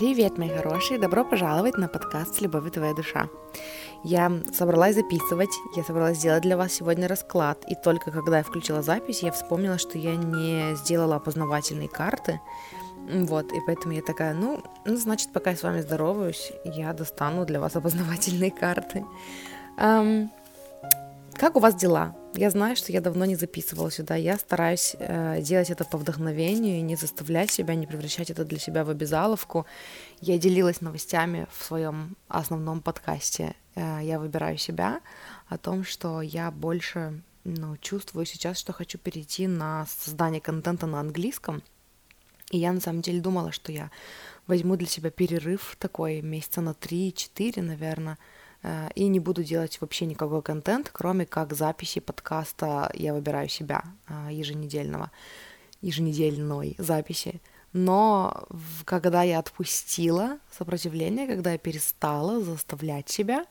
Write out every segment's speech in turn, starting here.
Привет, мои хорошие! Добро пожаловать на подкаст «С любовью твоя душа». Я собралась записывать, я собралась сделать для вас сегодня расклад, и только когда я включила запись, я вспомнила, что я не сделала опознавательные карты, вот, и поэтому я такая, ну, ну, значит, пока я с вами здороваюсь, я достану для вас опознавательные карты. Um, как у вас дела? Я знаю, что я давно не записывала сюда. Я стараюсь э, делать это по вдохновению и не заставлять себя, не превращать это для себя в обязаловку. Я делилась новостями в своем основном подкасте э, «Я выбираю себя» о том, что я больше ну, чувствую сейчас, что хочу перейти на создание контента на английском. И я на самом деле думала, что я возьму для себя перерыв такой месяца на 3-4, наверное, и не буду делать вообще никакой контент, кроме как записи подкаста «Я выбираю себя» э, еженедельного, еженедельной записи. Но когда я отпустила сопротивление, когда я перестала заставлять себя,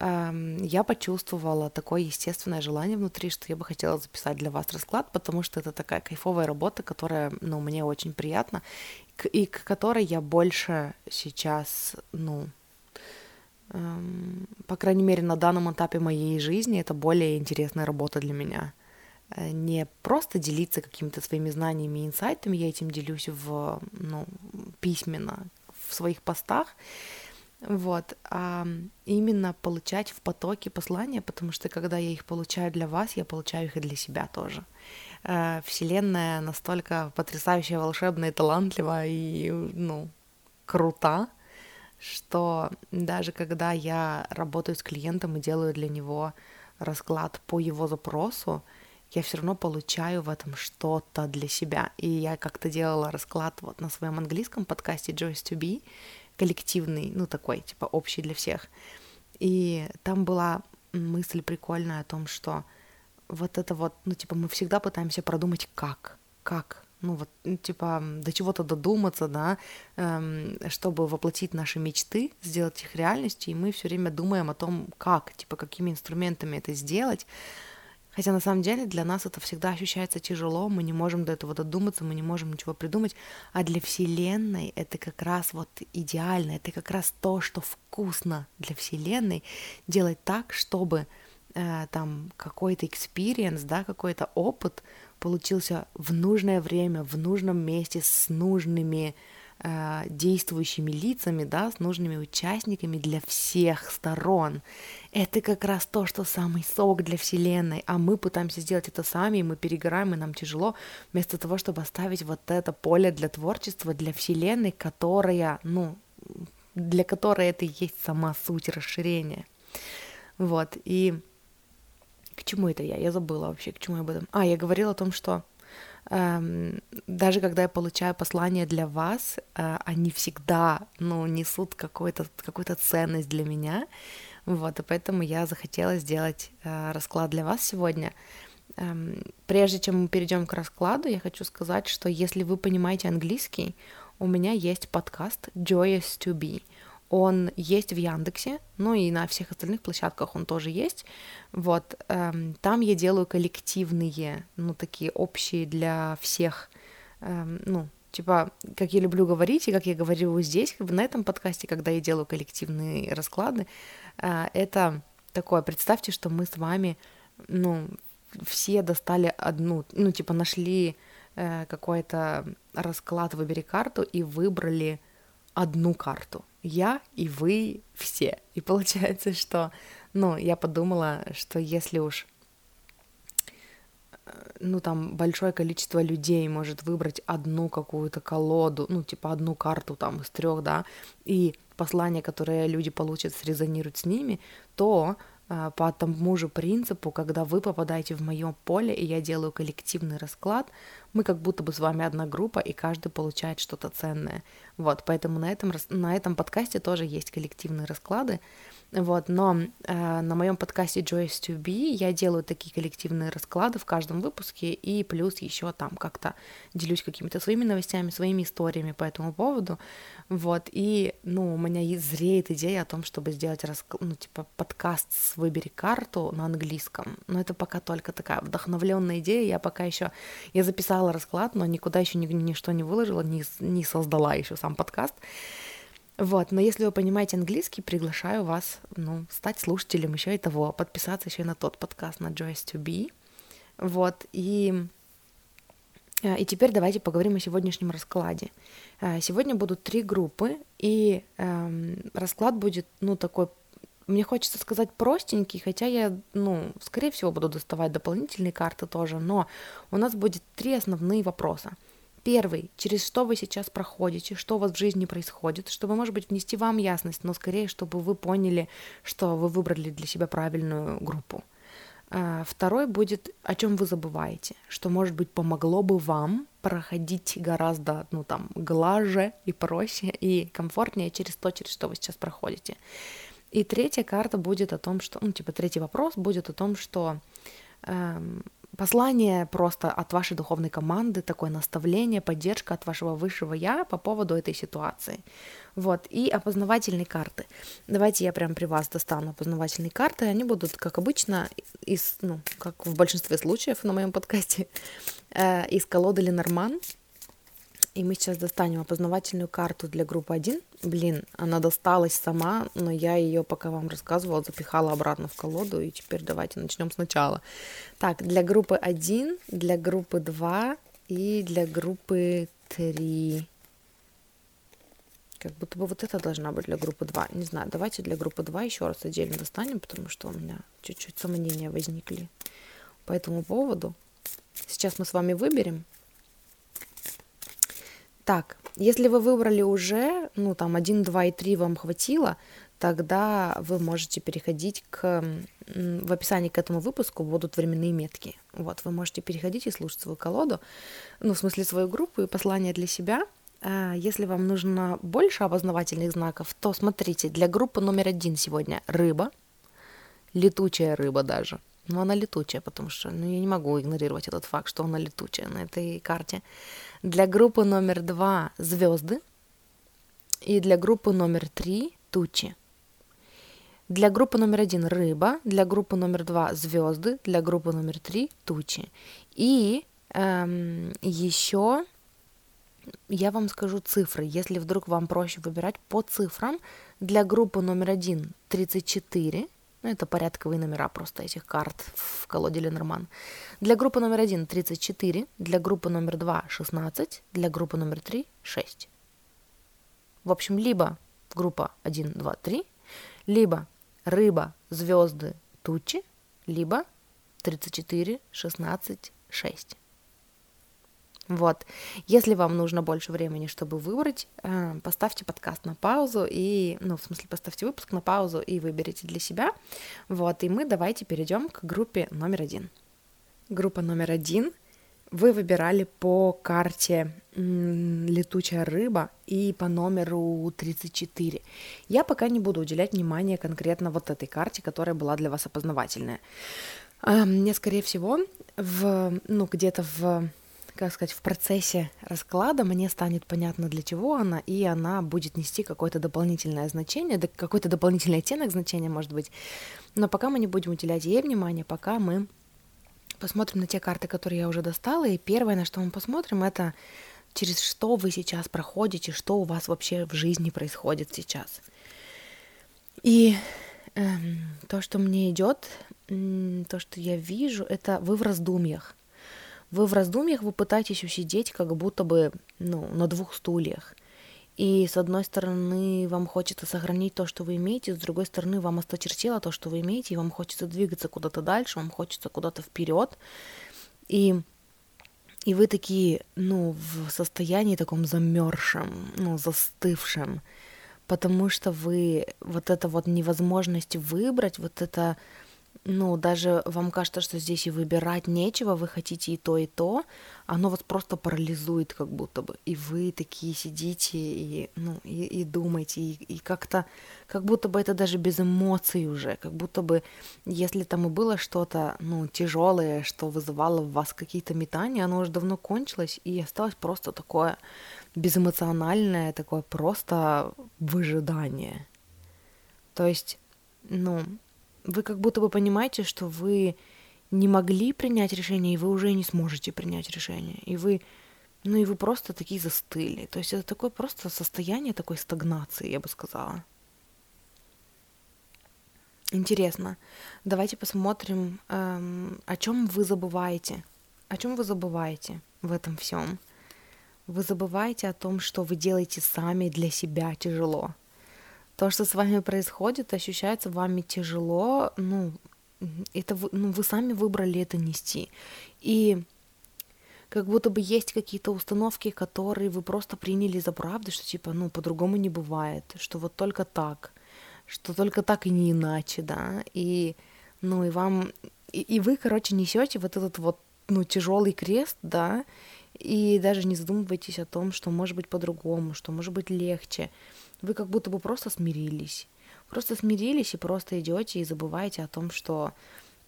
эм, я почувствовала такое естественное желание внутри, что я бы хотела записать для вас расклад, потому что это такая кайфовая работа, которая, ну, мне очень приятна, и к которой я больше сейчас, ну, по крайней мере, на данном этапе моей жизни это более интересная работа для меня. Э, не просто делиться какими-то своими знаниями и инсайтами, я этим делюсь в, ну, письменно в своих постах, вот, а именно получать в потоке послания, потому что когда я их получаю для вас, я получаю их и для себя тоже. Э, вселенная настолько потрясающая, волшебная, талантливая и, ну, крута, что даже когда я работаю с клиентом и делаю для него расклад по его запросу, я все равно получаю в этом что-то для себя. И я как-то делала расклад вот на своем английском подкасте Joyce to Be, коллективный, ну такой, типа общий для всех. И там была мысль прикольная о том, что вот это вот, ну типа мы всегда пытаемся продумать как, как, ну вот, типа, до чего-то додуматься, да, эм, чтобы воплотить наши мечты, сделать их реальностью, и мы все время думаем о том, как, типа, какими инструментами это сделать. Хотя на самом деле для нас это всегда ощущается тяжело, мы не можем до этого додуматься, мы не можем ничего придумать, а для Вселенной это как раз вот идеально, это как раз то, что вкусно для Вселенной, делать так, чтобы э, там какой-то experience, да, какой-то опыт получился в нужное время, в нужном месте, с нужными э, действующими лицами, да, с нужными участниками для всех сторон. Это как раз то, что самый сок для Вселенной, а мы пытаемся сделать это сами, и мы перегораем, и нам тяжело, вместо того, чтобы оставить вот это поле для творчества, для Вселенной, которая, ну, для которой это и есть сама суть расширения. Вот, и к чему это я? Я забыла вообще, к чему я об этом. А, я говорила о том, что эм, даже когда я получаю послания для вас, э, они всегда, ну, несут какую-то какую ценность для меня. Вот, и поэтому я захотела сделать э, расклад для вас сегодня. Эм, прежде чем мы перейдем к раскладу, я хочу сказать, что если вы понимаете английский, у меня есть подкаст Joyous to Be — он есть в Яндексе, ну и на всех остальных площадках он тоже есть. Вот, эм, там я делаю коллективные, ну, такие общие для всех, эм, ну, типа, как я люблю говорить, и как я говорю здесь, на этом подкасте, когда я делаю коллективные расклады, э, это такое, представьте, что мы с вами, ну, все достали одну, ну, типа, нашли э, какой-то расклад, выбери карту и выбрали одну карту я и вы все. И получается, что, ну, я подумала, что если уж э, ну, там большое количество людей может выбрать одну какую-то колоду, ну, типа одну карту там из трех, да, и послание, которое люди получат, срезонирует с ними, то э, по тому же принципу, когда вы попадаете в мое поле, и я делаю коллективный расклад, мы как будто бы с вами одна группа, и каждый получает что-то ценное. Вот, поэтому на этом, на этом подкасте тоже есть коллективные расклады. Вот, но э, на моем подкасте Joyce to Be я делаю такие коллективные расклады в каждом выпуске, и плюс еще там как-то делюсь какими-то своими новостями, своими историями по этому поводу. Вот, и, ну, у меня есть зреет идея о том, чтобы сделать, раск... ну, типа, подкаст с «Выбери карту» на английском. Но это пока только такая вдохновленная идея, я пока еще... Я записала расклад, но никуда еще ни, ничто не выложила, не, не создала еще сам подкаст. Вот, но если вы понимаете английский, приглашаю вас, ну, стать слушателем еще и того, подписаться еще и на тот подкаст, на Joyce to Be. Вот, и, э, и теперь давайте поговорим о сегодняшнем раскладе. Э, сегодня будут три группы, и эм, расклад будет, ну, такой мне хочется сказать простенький, хотя я, ну, скорее всего, буду доставать дополнительные карты тоже, но у нас будет три основные вопроса. Первый, через что вы сейчас проходите, что у вас в жизни происходит, чтобы, может быть, внести вам ясность, но скорее, чтобы вы поняли, что вы выбрали для себя правильную группу. А, второй будет, о чем вы забываете, что, может быть, помогло бы вам проходить гораздо, ну, там, глаже и проще, и комфортнее через то, через что вы сейчас проходите. И третья карта будет о том, что, ну, типа, третий вопрос будет о том, что эм, послание просто от вашей духовной команды, такое наставление, поддержка от вашего высшего я по поводу этой ситуации. Вот, и опознавательные карты. Давайте я прям при вас достану опознавательные карты. Они будут, как обычно, из, ну, как в большинстве случаев на моем подкасте, э, из колоды Ленорман. И мы сейчас достанем опознавательную карту для группы 1. Блин, она досталась сама, но я ее, пока вам рассказывала, запихала обратно в колоду. И теперь давайте начнем сначала. Так, для группы 1, для группы 2 и для группы 3. Как будто бы вот это должна быть для группы 2. Не знаю, давайте для группы 2 еще раз отдельно достанем, потому что у меня чуть-чуть сомнения возникли по этому поводу. Сейчас мы с вами выберем так, если вы выбрали уже, ну там 1, 2 и 3 вам хватило, тогда вы можете переходить к... В описании к этому выпуску будут временные метки. Вот, вы можете переходить и слушать свою колоду, ну, в смысле свою группу и послание для себя. А если вам нужно больше опознавательных знаков, то смотрите, для группы номер один сегодня рыба, летучая рыба даже. Ну, она летучая, потому что ну, я не могу игнорировать этот факт, что она летучая на этой карте. Для группы номер два звезды. И для группы номер три тучи. Для группы номер один рыба, для группы номер два звезды, для группы номер три тучи. И эм, еще я вам скажу цифры, если вдруг вам проще выбирать по цифрам. Для группы номер один 34, ну, это порядковые номера просто этих карт в колоде Ленорман. Для группы номер один 34, для группы номер два 16, для группы номер три 6. В общем, либо группа 1, 2, 3, либо рыба, звезды, тучи, либо 34, 16, 6. Вот. Если вам нужно больше времени, чтобы выбрать, э, поставьте подкаст на паузу и, ну, в смысле, поставьте выпуск на паузу и выберите для себя. Вот, и мы давайте перейдем к группе номер один. Группа номер один вы выбирали по карте летучая рыба и по номеру 34. Я пока не буду уделять внимание конкретно вот этой карте, которая была для вас опознавательная. А, мне, скорее всего, в, ну, где-то в как сказать, в процессе расклада мне станет понятно, для чего она, и она будет нести какое-то дополнительное значение, какой-то дополнительный оттенок значения, может быть. Но пока мы не будем уделять ей внимание, пока мы посмотрим на те карты, которые я уже достала, и первое, на что мы посмотрим, это через что вы сейчас проходите, что у вас вообще в жизни происходит сейчас. И эм, то, что мне идет, то, что я вижу, это вы в раздумьях. Вы в раздумьях, вы пытаетесь усидеть как будто бы ну, на двух стульях. И с одной стороны, вам хочется сохранить то, что вы имеете, с другой стороны, вам осточертело то, что вы имеете, и вам хочется двигаться куда-то дальше, вам хочется куда-то вперед. И, и вы такие, ну, в состоянии таком замерзшем, ну, застывшем, потому что вы вот это вот невозможность выбрать, вот это ну, даже вам кажется, что здесь и выбирать нечего, вы хотите и то, и то, оно вас просто парализует как будто бы, и вы такие сидите и, ну, и, и думаете, и, и как-то, как будто бы это даже без эмоций уже, как будто бы, если там и было что-то, ну, тяжелое, что вызывало в вас какие-то метания, оно уже давно кончилось, и осталось просто такое безэмоциональное, такое просто выжидание. То есть, ну, вы как будто бы понимаете, что вы не могли принять решение, и вы уже не сможете принять решение. И вы ну и вы просто такие застыли. То есть это такое просто состояние такой стагнации, я бы сказала. Интересно. Давайте посмотрим, эм, о чем вы забываете. О чем вы забываете в этом всем? Вы забываете о том, что вы делаете сами для себя тяжело. То, что с вами происходит, ощущается вами тяжело, ну, это вы, ну, вы сами выбрали это нести. И как будто бы есть какие-то установки, которые вы просто приняли за правду, что типа, ну, по-другому не бывает, что вот только так, что только так и не иначе, да, и, ну, и вам, и, и вы, короче, несете вот этот вот, ну, тяжелый крест, да, и даже не задумывайтесь о том, что может быть по-другому, что может быть легче. Вы как будто бы просто смирились. Просто смирились и просто идете и забываете о том, что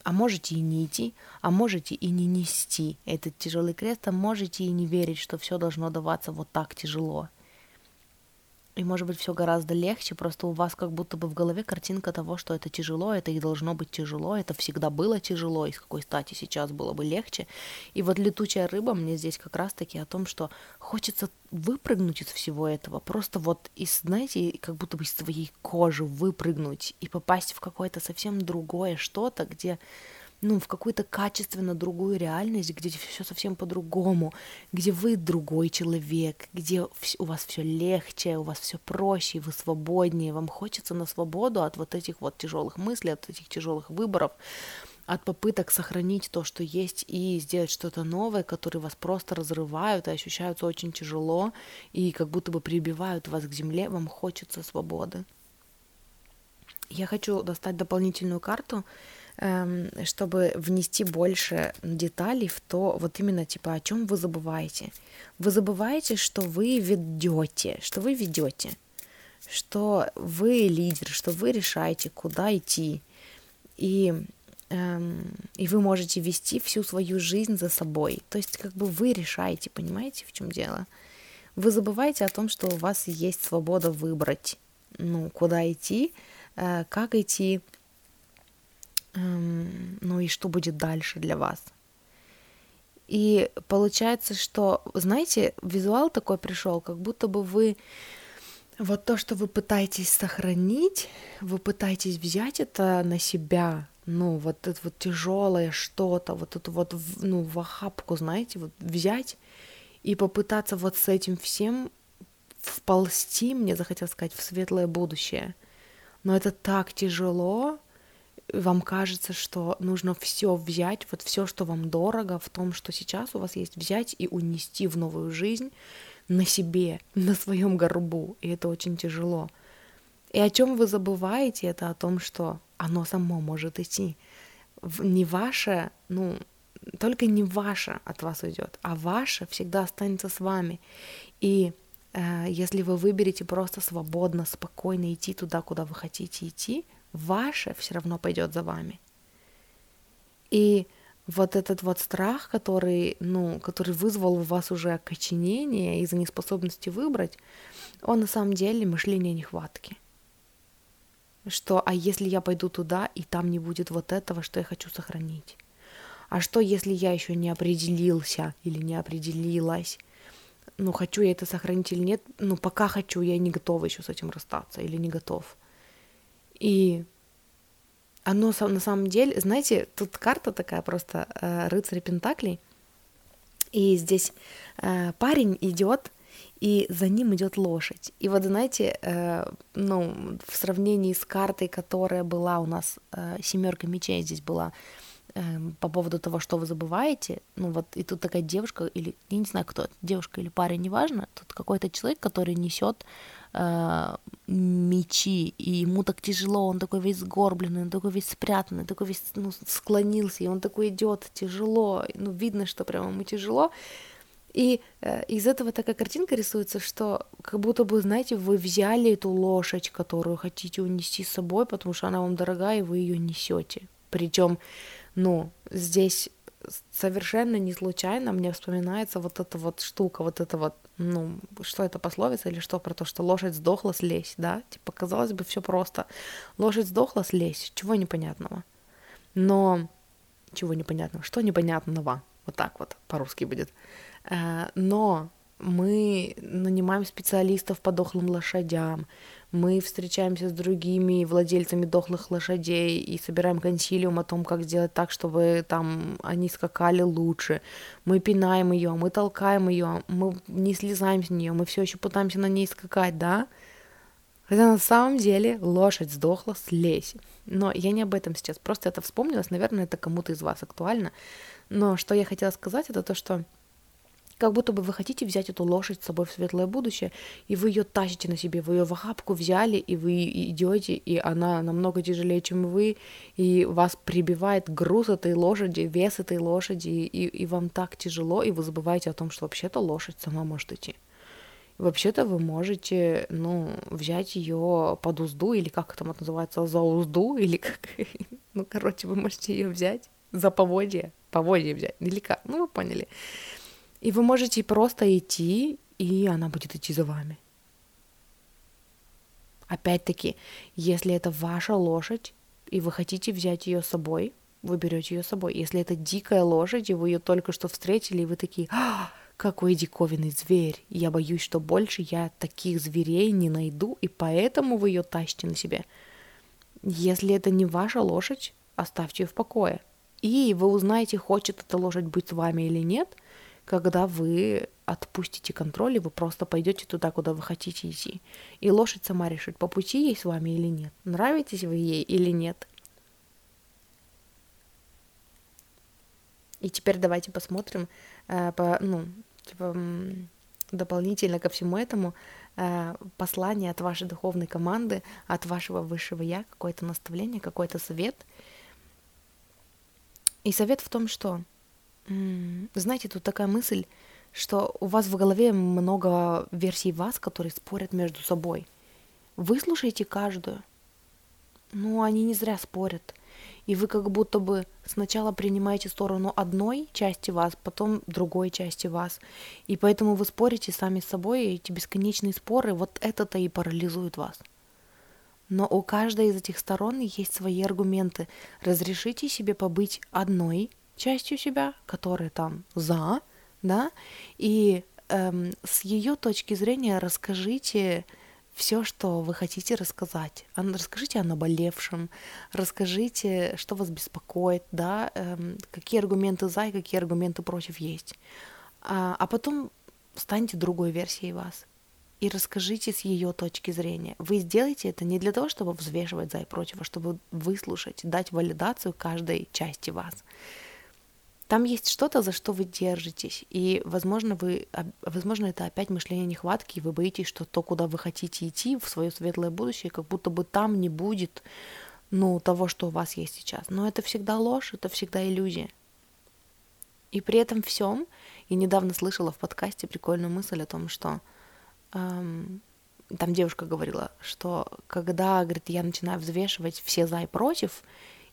а можете и не идти, а можете и не нести этот тяжелый крест, а можете и не верить, что все должно даваться вот так тяжело. И может быть все гораздо легче, просто у вас как будто бы в голове картинка того, что это тяжело, это и должно быть тяжело, это всегда было тяжело, и с какой стати сейчас было бы легче. И вот летучая рыба мне здесь как раз-таки о том, что хочется выпрыгнуть из всего этого, просто вот из, знаете, как будто бы из своей кожи выпрыгнуть и попасть в какое-то совсем другое что-то, где ну, в какую-то качественно другую реальность, где все совсем по-другому, где вы другой человек, где у вас все легче, у вас все проще, вы свободнее, вам хочется на свободу от вот этих вот тяжелых мыслей, от этих тяжелых выборов, от попыток сохранить то, что есть, и сделать что-то новое, которые вас просто разрывают и ощущаются очень тяжело, и как будто бы прибивают вас к земле, вам хочется свободы. Я хочу достать дополнительную карту, чтобы внести больше деталей в то, вот именно типа о чем вы забываете. Вы забываете, что вы ведете, что вы ведете, что вы лидер, что вы решаете, куда идти. И эм, и вы можете вести всю свою жизнь за собой. То есть как бы вы решаете, понимаете, в чем дело? Вы забываете о том, что у вас есть свобода выбрать, ну, куда идти, э, как идти, Эм, ну и что будет дальше для вас. И получается, что, знаете, визуал такой пришел, как будто бы вы вот то, что вы пытаетесь сохранить, вы пытаетесь взять это на себя, ну, вот это вот тяжелое что-то, вот это вот, ну, в охапку, знаете, вот взять и попытаться вот с этим всем вползти, мне захотелось сказать, в светлое будущее. Но это так тяжело, вам кажется, что нужно все взять, вот все, что вам дорого в том, что сейчас у вас есть, взять и унести в новую жизнь на себе, на своем горбу, и это очень тяжело. И о чем вы забываете, это о том, что оно само может идти. Не ваше, ну, только не ваше от вас уйдет, а ваше всегда останется с вами. И э, если вы выберете просто свободно, спокойно идти туда, куда вы хотите идти, ваше все равно пойдет за вами. И вот этот вот страх, который, ну, который вызвал у вас уже окоченение из-за неспособности выбрать, он на самом деле мышление нехватки. Что, а если я пойду туда, и там не будет вот этого, что я хочу сохранить? А что, если я еще не определился или не определилась? Ну, хочу я это сохранить или нет? Ну, пока хочу, я не готова еще с этим расстаться или не готов. И оно на самом деле, знаете, тут карта такая просто э, рыцарь Пентаклей, и здесь э, парень идет, и за ним идет лошадь. И вот знаете, э, ну, в сравнении с картой, которая была у нас, э, семерка мечей здесь была, э, по поводу того, что вы забываете, ну вот, и тут такая девушка, или, я не знаю, кто, девушка или парень, неважно, тут какой-то человек, который несет э, мечи, и ему так тяжело, он такой весь сгорбленный, он такой весь спрятанный, такой весь ну, склонился, и он такой идет тяжело, ну видно, что прямо ему тяжело. И э, из этого такая картинка рисуется, что как будто бы, знаете, вы взяли эту лошадь, которую хотите унести с собой, потому что она вам дорогая, и вы ее несете. Причем, ну, здесь совершенно не случайно мне вспоминается вот эта вот штука, вот это вот, ну, что это пословица или что про то, что лошадь сдохла, слезь, да? Типа, казалось бы, все просто. Лошадь сдохла, слезь, чего непонятного. Но чего непонятного? Что непонятного? Вот так вот по-русски будет. Э, но мы нанимаем специалистов по дохлым лошадям, мы встречаемся с другими владельцами дохлых лошадей и собираем консилиум о том, как сделать так, чтобы там они скакали лучше. Мы пинаем ее, мы толкаем ее, мы не слезаем с нее, мы все еще пытаемся на ней скакать, да? Хотя на самом деле лошадь сдохла, слезь. Но я не об этом сейчас, просто это вспомнилось, наверное, это кому-то из вас актуально. Но что я хотела сказать, это то, что как будто бы вы хотите взять эту лошадь с собой в светлое будущее, и вы ее тащите на себе, вы ее в охапку взяли, и вы идете, и она намного тяжелее, чем вы, и вас прибивает груз этой лошади, вес этой лошади, и, и вам так тяжело, и вы забываете о том, что вообще-то лошадь сама может идти. Вообще-то вы можете, ну, взять ее под узду, или как это называется, за узду, или как, ну, короче, вы можете ее взять за поводье, поводье взять, или как, ну, вы поняли. И вы можете просто идти, и она будет идти за вами. Опять-таки, если это ваша лошадь, и вы хотите взять ее с собой, вы берете ее с собой. Если это дикая лошадь, и вы ее только что встретили, и вы такие, а, какой диковинный зверь, я боюсь, что больше я таких зверей не найду, и поэтому вы ее тащите на себе. Если это не ваша лошадь, оставьте ее в покое. И вы узнаете, хочет эта лошадь быть с вами или нет – когда вы отпустите контроль, и вы просто пойдете туда, куда вы хотите идти. И лошадь сама решит, по пути ей с вами или нет, нравитесь вы ей или нет. И теперь давайте посмотрим, э, по, ну, типа, дополнительно ко всему этому э, послание от вашей духовной команды, от вашего высшего я, какое-то наставление, какой-то совет. И совет в том, что знаете, тут такая мысль, что у вас в голове много версий вас, которые спорят между собой. Выслушайте каждую. Ну, они не зря спорят. И вы как будто бы сначала принимаете сторону одной части вас, потом другой части вас. И поэтому вы спорите сами с собой, и эти бесконечные споры, вот это-то и парализует вас. Но у каждой из этих сторон есть свои аргументы. Разрешите себе побыть одной, частью себя, которая там за, да, и эм, с ее точки зрения расскажите все, что вы хотите рассказать. Расскажите о наболевшем, расскажите, что вас беспокоит, да, эм, какие аргументы за и какие аргументы против есть. А, а потом станьте другой версией вас и расскажите с ее точки зрения. Вы сделаете это не для того, чтобы взвешивать за и против, а чтобы выслушать, дать валидацию каждой части вас. Там есть что-то, за что вы держитесь, и, возможно, вы, возможно, это опять мышление нехватки, и вы боитесь, что то, куда вы хотите идти, в свое светлое будущее, как будто бы там не будет, ну, того, что у вас есть сейчас. Но это всегда ложь, это всегда иллюзия. И при этом всем, и недавно слышала в подкасте прикольную мысль о том, что эм, там девушка говорила, что когда, говорит, я начинаю взвешивать все за и против,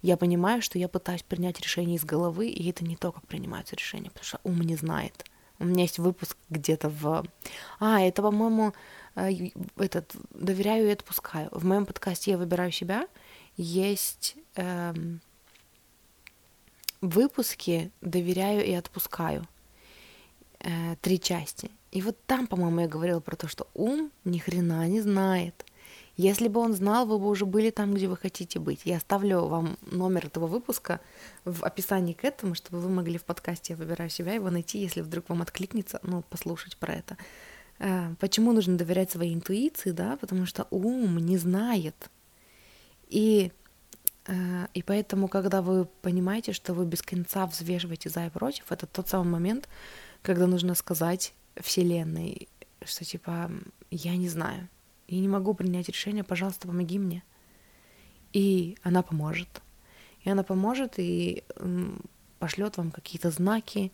я понимаю, что я пытаюсь принять решение из головы, и это не то, как принимаются решения, потому что ум не знает. У меня есть выпуск где-то в... А, это, по-моему, э, этот «Доверяю и отпускаю». В моем подкасте «Я выбираю себя» есть эм, выпуски «Доверяю и отпускаю». Э, три части. И вот там, по-моему, я говорила про то, что ум ни хрена не знает. Если бы он знал, вы бы уже были там, где вы хотите быть. Я оставлю вам номер этого выпуска в описании к этому, чтобы вы могли в подкасте «Я выбираю себя» его найти, если вдруг вам откликнется, ну, послушать про это. Э, почему нужно доверять своей интуиции, да? Потому что ум не знает. И, э, и поэтому, когда вы понимаете, что вы без конца взвешиваете за и против, это тот самый момент, когда нужно сказать Вселенной, что типа я не знаю, и не могу принять решение, пожалуйста, помоги мне. И она поможет. И она поможет и пошлет вам какие-то знаки,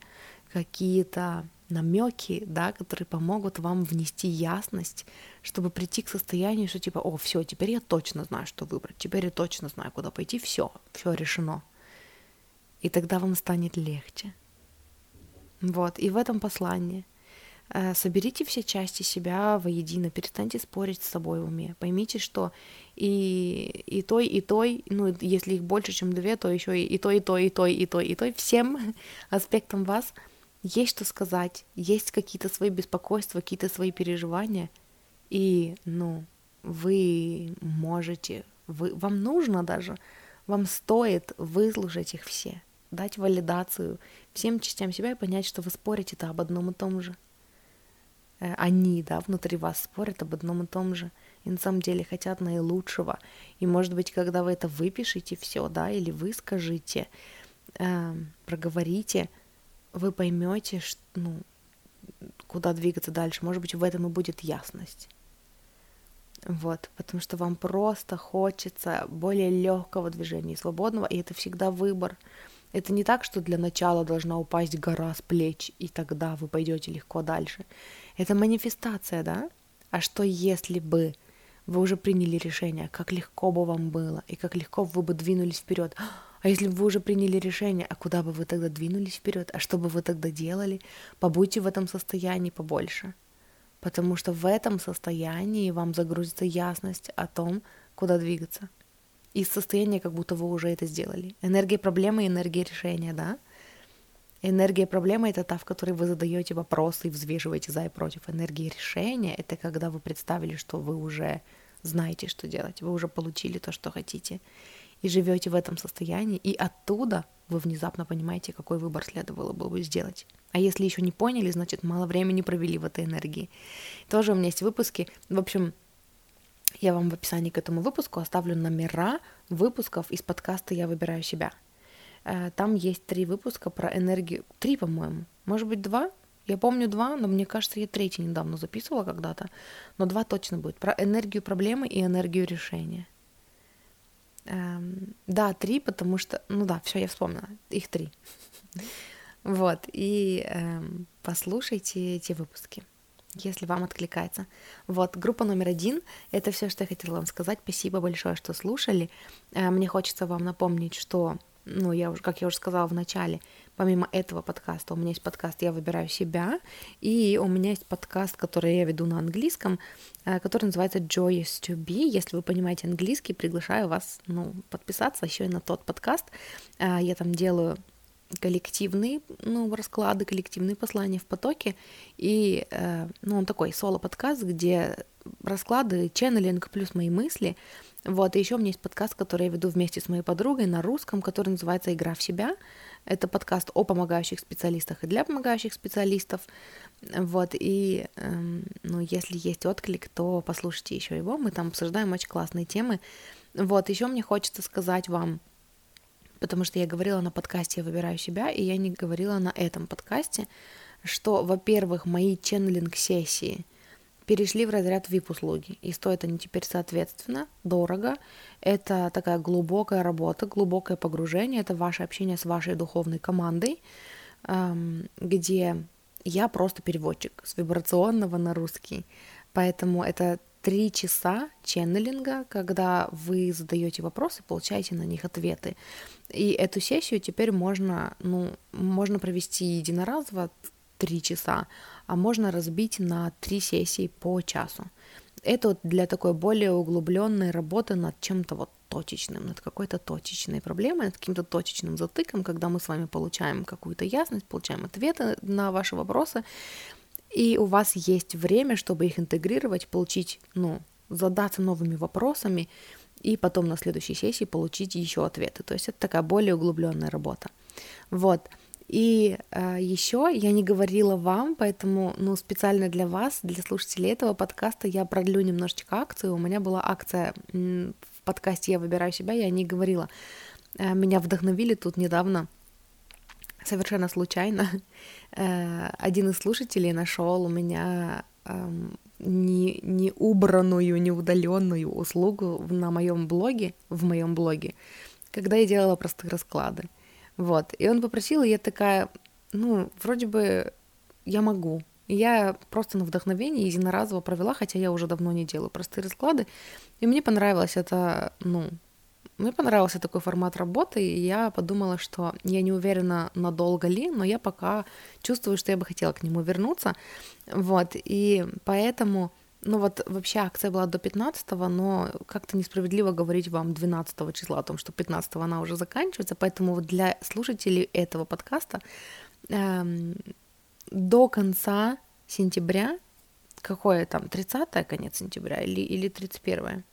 какие-то намеки, да, которые помогут вам внести ясность, чтобы прийти к состоянию, что типа, о, все, теперь я точно знаю, что выбрать, теперь я точно знаю, куда пойти, все, все решено. И тогда вам станет легче. Вот, и в этом послании соберите все части себя воедино, перестаньте спорить с собой в уме. Поймите, что и, и той, и той, ну, если их больше, чем две, то еще и, и той, и той, и той, и той, и той, всем аспектам вас есть что сказать, есть какие-то свои беспокойства, какие-то свои переживания, и, ну, вы можете, вы, вам нужно даже, вам стоит выслушать их все, дать валидацию всем частям себя и понять, что вы спорите-то об одном и том же. Э, они, да, внутри вас спорят об одном и том же, и на самом деле хотят наилучшего. И, может быть, когда вы это выпишете все, да, или вы скажите, э, проговорите, вы поймете, ну, куда двигаться дальше. Может быть, в этом и будет ясность. Вот, потому что вам просто хочется более легкого движения, свободного, и это всегда выбор. Это не так, что для начала должна упасть гора с плеч, и тогда вы пойдете легко дальше. Это манифестация, да? А что если бы вы уже приняли решение, как легко бы вам было, и как легко вы бы двинулись вперед? А если бы вы уже приняли решение, а куда бы вы тогда двинулись вперед? А что бы вы тогда делали? Побудьте в этом состоянии побольше потому что в этом состоянии вам загрузится ясность о том, куда двигаться. Из состояния, как будто вы уже это сделали. Энергия проблемы и энергия решения, да? Энергия проблемы — это та, в которой вы задаете вопросы и взвешиваете за и против. Энергия решения — это когда вы представили, что вы уже знаете, что делать, вы уже получили то, что хотите, и живете в этом состоянии, и оттуда вы внезапно понимаете, какой выбор следовало бы сделать. А если еще не поняли, значит, мало времени провели в этой энергии. Тоже у меня есть выпуски. В общем, я вам в описании к этому выпуску оставлю номера выпусков из подкаста «Я выбираю себя». Э, там есть три выпуска про энергию. Три, по-моему. Может быть, два? Я помню два, но мне кажется, я третий недавно записывала когда-то. Но два точно будет. Про энергию проблемы и энергию решения. Эм, да, три, потому что... Ну да, все, я вспомнила. Их три. Вот, и э, послушайте эти выпуски, если вам откликается. Вот, группа номер один — это все, что я хотела вам сказать. Спасибо большое, что слушали. Э, мне хочется вам напомнить, что, ну, я уже, как я уже сказала в начале, помимо этого подкаста у меня есть подкаст «Я выбираю себя», и у меня есть подкаст, который я веду на английском, э, который называется «Joyous to be». Если вы понимаете английский, приглашаю вас, ну, подписаться еще и на тот подкаст. Э, я там делаю коллективные ну, расклады, коллективные послания в потоке. И э, ну, он такой соло-подкаст, где расклады, ченнелинг плюс мои мысли. Вот, и еще у меня есть подкаст, который я веду вместе с моей подругой на русском, который называется «Игра в себя». Это подкаст о помогающих специалистах и для помогающих специалистов. Вот, и, эм, ну, если есть отклик, то послушайте еще его, мы там обсуждаем очень классные темы. Вот, еще мне хочется сказать вам, потому что я говорила на подкасте «Я выбираю себя», и я не говорила на этом подкасте, что, во-первых, мои ченнелинг-сессии перешли в разряд VIP-услуги, и стоят они теперь соответственно дорого. Это такая глубокая работа, глубокое погружение, это ваше общение с вашей духовной командой, эм, где я просто переводчик с вибрационного на русский. Поэтому это три часа ченнелинга, когда вы задаете вопросы, получаете на них ответы. И эту сессию теперь можно, ну, можно провести единоразово три часа, а можно разбить на три сессии по часу. Это вот для такой более углубленной работы над чем-то вот точечным, над какой-то точечной проблемой, над каким-то точечным затыком, когда мы с вами получаем какую-то ясность, получаем ответы на ваши вопросы, и у вас есть время, чтобы их интегрировать, получить, ну, задаться новыми вопросами, и потом на следующей сессии получить еще ответы. То есть это такая более углубленная работа. Вот. И э, еще я не говорила вам, поэтому, ну, специально для вас, для слушателей этого подкаста, я продлю немножечко акцию. У меня была акция в подкасте «Я выбираю себя», я не говорила. Э, меня вдохновили тут недавно совершенно случайно э, один из слушателей нашел у меня эм, не, не убранную, не удаленную услугу на моем блоге, в моем блоге, когда я делала простые расклады. Вот. И он попросил, и я такая, ну, вроде бы я могу. И я просто на вдохновении единоразово провела, хотя я уже давно не делаю простые расклады. И мне понравилось это, ну, мне понравился такой формат работы, и я подумала, что я не уверена, надолго ли, но я пока чувствую, что я бы хотела к нему вернуться. Вот, и поэтому, ну вот вообще акция была до 15 но как-то несправедливо говорить вам 12 числа о том, что 15 она уже заканчивается, поэтому вот для слушателей этого подкаста эм, до конца сентября, какое там, 30 конец сентября или, или 31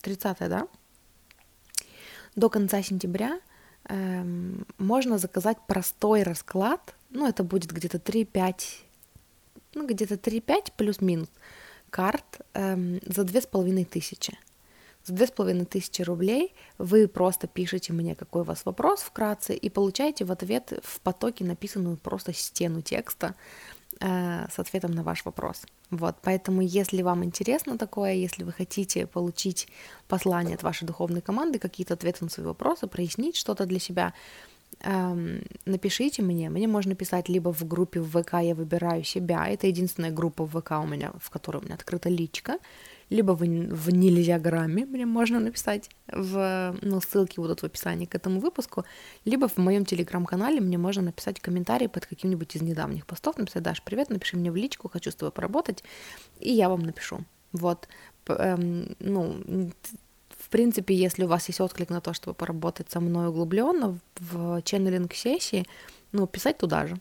30 да? До конца сентября эм, можно заказать простой расклад, ну, это будет где-то 3-5, ну, где-то 3-5 плюс-минус карт эм, за две с половиной тысячи. За тысячи рублей вы просто пишете мне, какой у вас вопрос вкратце, и получаете в ответ в потоке написанную просто стену текста э, с ответом на ваш вопрос. Вот, поэтому, если вам интересно такое, если вы хотите получить послание от вашей духовной команды, какие-то ответы на свои вопросы, прояснить что-то для себя, эм, напишите мне. Мне можно писать либо в группе в ВК «Я выбираю себя», это единственная группа в ВК у меня, в которой у меня открыта личка, либо в, в нельзя грамме мне можно написать, в, ну, ссылки будут в описании к этому выпуску, либо в моем телеграм-канале мне можно написать комментарий под каким-нибудь из недавних постов, написать, Даш, привет, напиши мне в личку, хочу с тобой поработать, и я вам напишу. Вот, эм, ну, в принципе, если у вас есть отклик на то, чтобы поработать со мной углубленно в ченнелинг сессии, ну, писать туда же.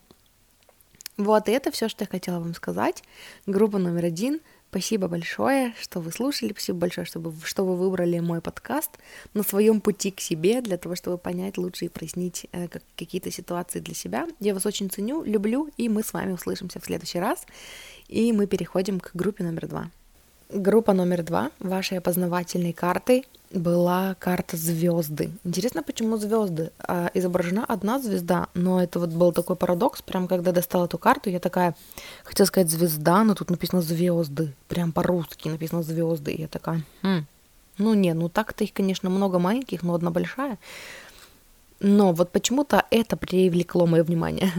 Вот, и это все, что я хотела вам сказать. Группа номер один — Спасибо большое, что вы слушали, спасибо большое, что вы, что вы выбрали мой подкаст на своем пути к себе, для того, чтобы понять лучше и прояснить э, как, какие-то ситуации для себя. Я вас очень ценю, люблю, и мы с вами услышимся в следующий раз. И мы переходим к группе номер два. Группа номер два вашей опознавательной картой была карта звезды. Интересно, почему звезды? А, изображена одна звезда, но это вот был такой парадокс. Прям когда достала эту карту, я такая, хотела сказать звезда, но тут написано звезды. Прям по-русски написано звезды. И я такая, хм, ну не, ну так-то их, конечно, много маленьких, но одна большая. Но вот почему-то это привлекло мое внимание.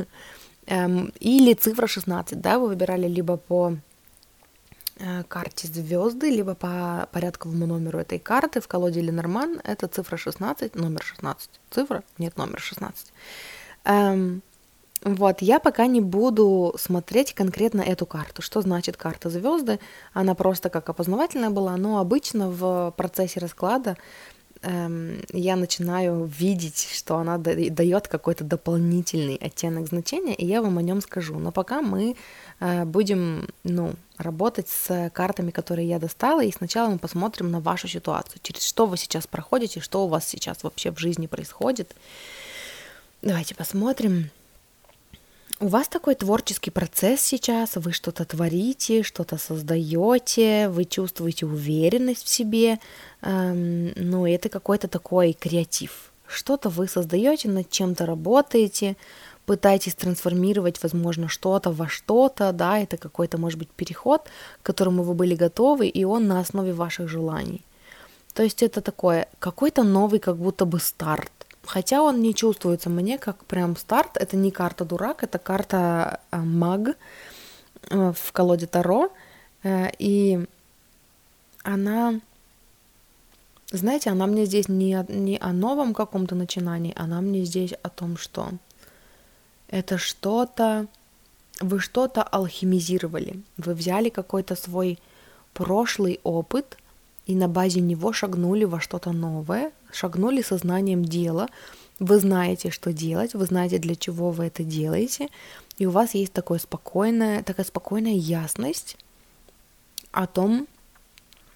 Эм, или цифра 16, да, вы выбирали либо по карте звезды, либо по порядковому номеру этой карты в колоде Ленорман это цифра 16, номер 16. Цифра? Нет, номер 16. Эм, вот, я пока не буду смотреть конкретно эту карту. Что значит карта звезды? Она просто как опознавательная была, но обычно в процессе расклада эм, я начинаю видеть, что она дает какой-то дополнительный оттенок значения, и я вам о нем скажу. Но пока мы э, будем, ну, работать с картами, которые я достала, и сначала мы посмотрим на вашу ситуацию, через что вы сейчас проходите, что у вас сейчас вообще в жизни происходит. Давайте посмотрим. У вас такой творческий процесс сейчас, вы что-то творите, что-то создаете, вы чувствуете уверенность в себе, эм, ну, это какой-то такой креатив. Что-то вы создаете, над чем-то работаете, пытаетесь трансформировать, возможно, что-то во что-то, да, это какой-то, может быть, переход, к которому вы были готовы, и он на основе ваших желаний. То есть это такое, какой-то новый как будто бы старт. Хотя он не чувствуется мне как прям старт, это не карта дурак, это карта э, маг э, в колоде Таро, э, и она, знаете, она мне здесь не, не о новом каком-то начинании, она мне здесь о том, что это что-то, вы что-то алхимизировали, вы взяли какой-то свой прошлый опыт и на базе него шагнули во что-то новое, шагнули сознанием дела, вы знаете, что делать, вы знаете, для чего вы это делаете, и у вас есть такое спокойная, такая спокойная ясность о том,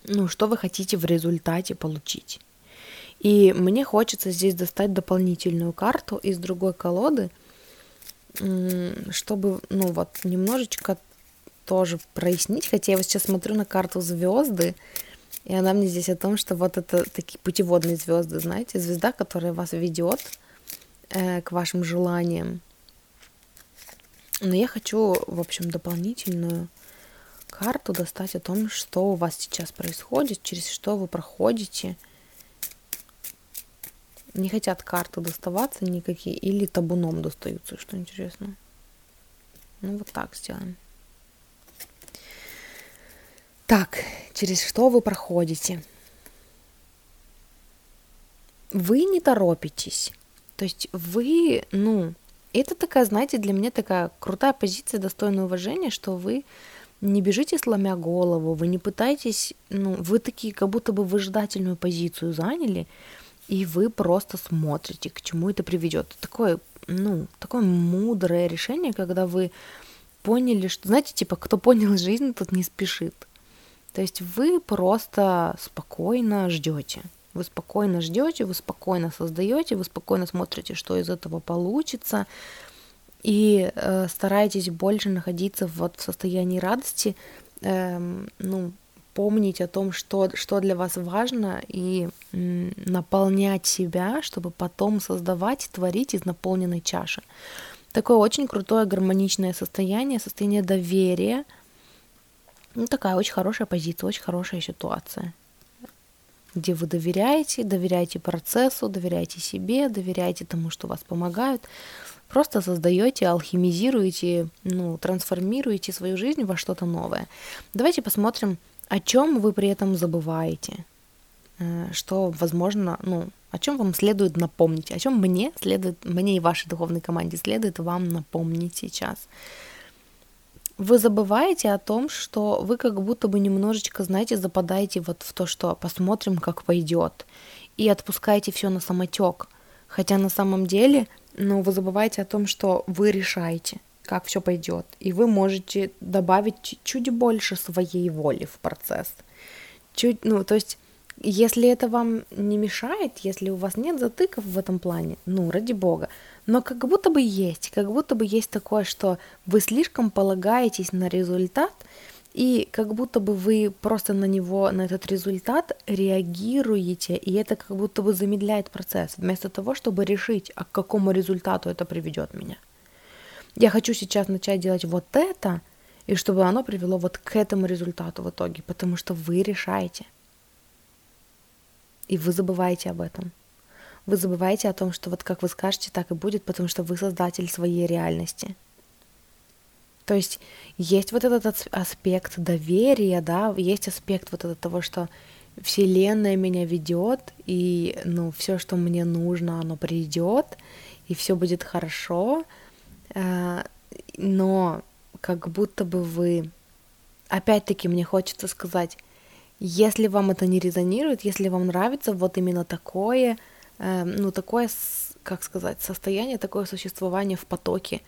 ну, что вы хотите в результате получить. И мне хочется здесь достать дополнительную карту из другой колоды – чтобы, ну вот, немножечко тоже прояснить, хотя я вот сейчас смотрю на карту звезды, и она мне здесь о том, что вот это такие путеводные звезды, знаете, звезда, которая вас ведет э, к вашим желаниям. Но я хочу, в общем, дополнительную карту достать о том, что у вас сейчас происходит, через что вы проходите, не хотят карты доставаться никакие или табуном достаются, что интересно. Ну вот так сделаем. Так, через что вы проходите? Вы не торопитесь. То есть вы, ну, это такая, знаете, для меня такая крутая позиция, достойная уважения, что вы не бежите сломя голову, вы не пытаетесь, ну, вы такие, как будто бы выжидательную позицию заняли, и вы просто смотрите, к чему это приведет. Такое, ну, такое мудрое решение, когда вы поняли, что, знаете, типа, кто понял жизнь, тот не спешит. То есть вы просто спокойно ждете. Вы спокойно ждете, вы спокойно создаете, вы спокойно смотрите, что из этого получится, и э, стараетесь больше находиться вот в состоянии радости, э, ну, помнить о том, что, что для вас важно, и м, наполнять себя, чтобы потом создавать, творить из наполненной чаши. Такое очень крутое гармоничное состояние, состояние доверия. Ну, такая очень хорошая позиция, очень хорошая ситуация где вы доверяете, доверяете процессу, доверяете себе, доверяете тому, что вас помогают. Просто создаете, алхимизируете, ну, трансформируете свою жизнь во что-то новое. Давайте посмотрим, о чем вы при этом забываете, э, что, возможно, ну, о чем вам следует напомнить, о чем мне следует, мне и вашей духовной команде следует вам напомнить сейчас. Вы забываете о том, что вы как будто бы немножечко, знаете, западаете вот в то, что посмотрим, как пойдет, и отпускаете все на самотек. Хотя на самом деле, ну, вы забываете о том, что вы решаете как все пойдет. И вы можете добавить чуть больше своей воли в процесс. Чуть, ну, то есть, если это вам не мешает, если у вас нет затыков в этом плане, ну, ради бога, но как будто бы есть, как будто бы есть такое, что вы слишком полагаетесь на результат, и как будто бы вы просто на него, на этот результат реагируете, и это как будто бы замедляет процесс, вместо того, чтобы решить, а к какому результату это приведет меня я хочу сейчас начать делать вот это, и чтобы оно привело вот к этому результату в итоге, потому что вы решаете. И вы забываете об этом. Вы забываете о том, что вот как вы скажете, так и будет, потому что вы создатель своей реальности. То есть есть вот этот аспект доверия, да, есть аспект вот этого того, что Вселенная меня ведет, и ну, все, что мне нужно, оно придет, и все будет хорошо, Э, но как будто бы вы... Опять-таки мне хочется сказать, если вам это не резонирует, если вам нравится вот именно такое, ну такое, как сказать, состояние, такое существование в потоке,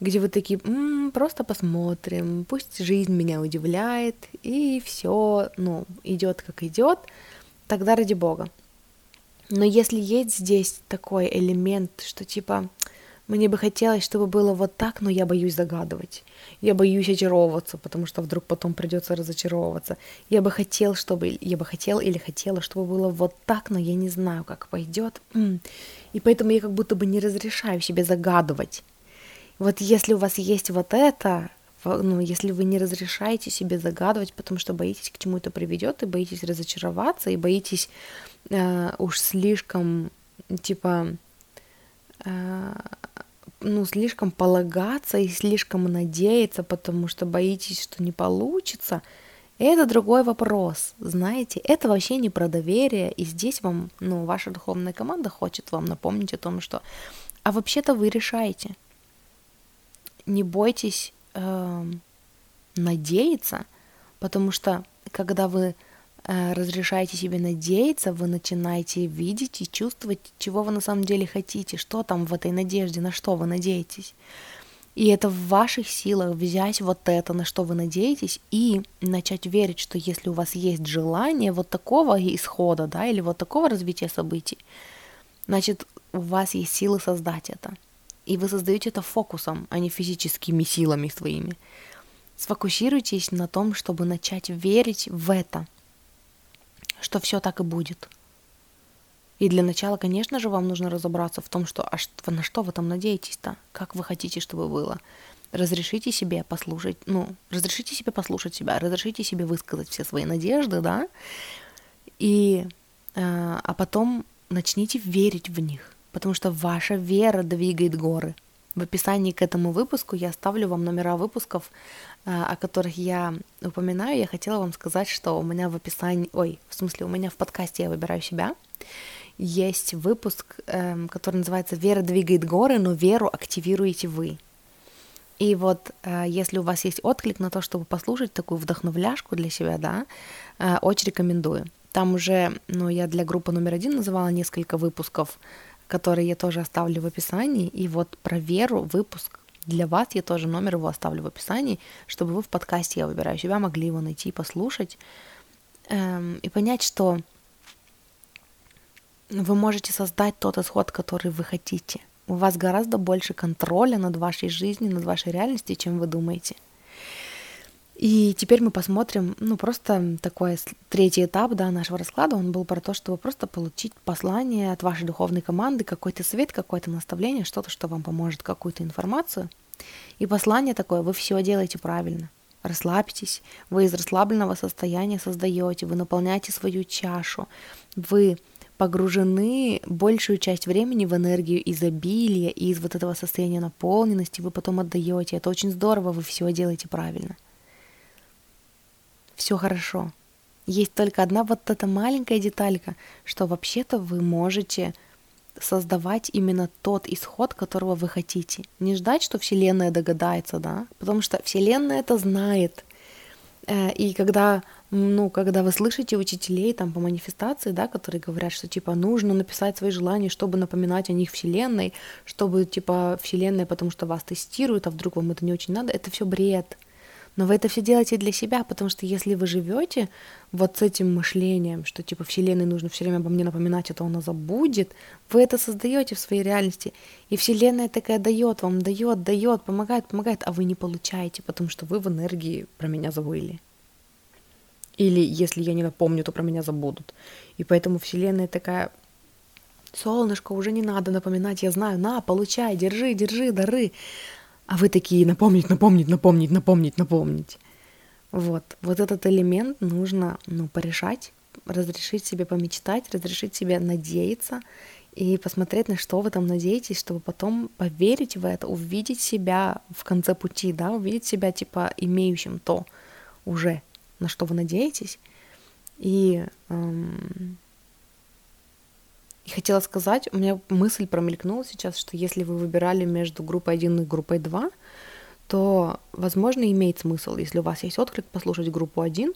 где вы такие, м-м, просто посмотрим, пусть жизнь меня удивляет, и все, ну, идет как идет, тогда ради бога. Но если есть здесь такой элемент, что типа, мне бы хотелось, чтобы было вот так, но я боюсь загадывать. Я боюсь очаровываться, потому что вдруг потом придется разочаровываться. Я бы хотел, чтобы, я бы хотел или хотела, чтобы было вот так, но я не знаю, как пойдет. И поэтому я как будто бы не разрешаю себе загадывать. Вот если у вас есть вот это, ну, если вы не разрешаете себе загадывать, потому что боитесь, к чему это приведет, и боитесь разочароваться, и боитесь э, уж слишком, типа, ну, слишком полагаться и слишком надеяться, потому что боитесь, что не получится, это другой вопрос, знаете, это вообще не про доверие, и здесь вам, ну, ваша духовная команда хочет вам напомнить о том, что, а вообще-то вы решаете. Не бойтесь э, надеяться, потому что когда вы Э, разрешаете себе надеяться, вы начинаете видеть и чувствовать, чего вы на самом деле хотите, что там в этой надежде, на что вы надеетесь. И это в ваших силах взять вот это, на что вы надеетесь, и начать верить, что если у вас есть желание вот такого исхода, да, или вот такого развития событий, значит, у вас есть силы создать это. И вы создаете это фокусом, а не физическими силами своими. Сфокусируйтесь на том, чтобы начать верить в это – что все так и будет. И для начала, конечно же, вам нужно разобраться в том, что, а что, на что вы там надеетесь-то, как вы хотите, чтобы было. Разрешите себе послушать, ну, разрешите себе послушать себя, разрешите себе высказать все свои надежды, да, и, э, а потом начните верить в них, потому что ваша вера двигает горы. В описании к этому выпуску я оставлю вам номера выпусков, о которых я упоминаю. Я хотела вам сказать, что у меня в описании, ой, в смысле, у меня в подкасте «Я выбираю себя» есть выпуск, эм, который называется «Вера двигает горы, но веру активируете вы». И вот э, если у вас есть отклик на то, чтобы послушать такую вдохновляшку для себя, да, э, очень рекомендую. Там уже, ну, я для группы номер один называла несколько выпусков, которые я тоже оставлю в описании. И вот про веру выпуск для вас я тоже номер его оставлю в описании, чтобы вы в подкасте «Я выбираю себя» могли его найти, послушать эм, и понять, что вы можете создать тот исход, который вы хотите. У вас гораздо больше контроля над вашей жизнью, над вашей реальностью, чем вы думаете. И теперь мы посмотрим, ну, просто такой третий этап, да, нашего расклада, он был про то, чтобы просто получить послание от вашей духовной команды, какой-то совет, какое-то наставление, что-то, что вам поможет, какую-то информацию. И послание такое, вы все делаете правильно. Расслабьтесь, вы из расслабленного состояния создаете, вы наполняете свою чашу, вы погружены большую часть времени в энергию изобилия и из вот этого состояния наполненности вы потом отдаете. Это очень здорово, вы все делаете правильно все хорошо. Есть только одна вот эта маленькая деталька, что вообще-то вы можете создавать именно тот исход, которого вы хотите. Не ждать, что Вселенная догадается, да, потому что Вселенная это знает. Э, и когда, ну, когда вы слышите учителей там по манифестации, да, которые говорят, что типа нужно написать свои желания, чтобы напоминать о них Вселенной, чтобы типа Вселенная, потому что вас тестирует, а вдруг вам это не очень надо, это все бред. Но вы это все делаете для себя, потому что если вы живете вот с этим мышлением, что типа Вселенной нужно все время обо мне напоминать, а то она забудет, вы это создаете в своей реальности. И Вселенная такая дает вам, дает, дает, помогает, помогает, а вы не получаете, потому что вы в энергии про меня забыли. Или если я не напомню, то про меня забудут. И поэтому Вселенная такая, солнышко, уже не надо напоминать, я знаю, на, получай, держи, держи, дары. А вы такие напомнить, напомнить, напомнить, напомнить, напомнить. Вот, вот этот элемент нужно, ну, порешать, разрешить себе помечтать, разрешить себе надеяться и посмотреть, на что вы там надеетесь, чтобы потом поверить в это, увидеть себя в конце пути, да, увидеть себя, типа, имеющим то уже, на что вы надеетесь, и эм, и хотела сказать, у меня мысль промелькнула сейчас, что если вы выбирали между группой 1 и группой 2, то, возможно, имеет смысл, если у вас есть отклик, послушать группу 1,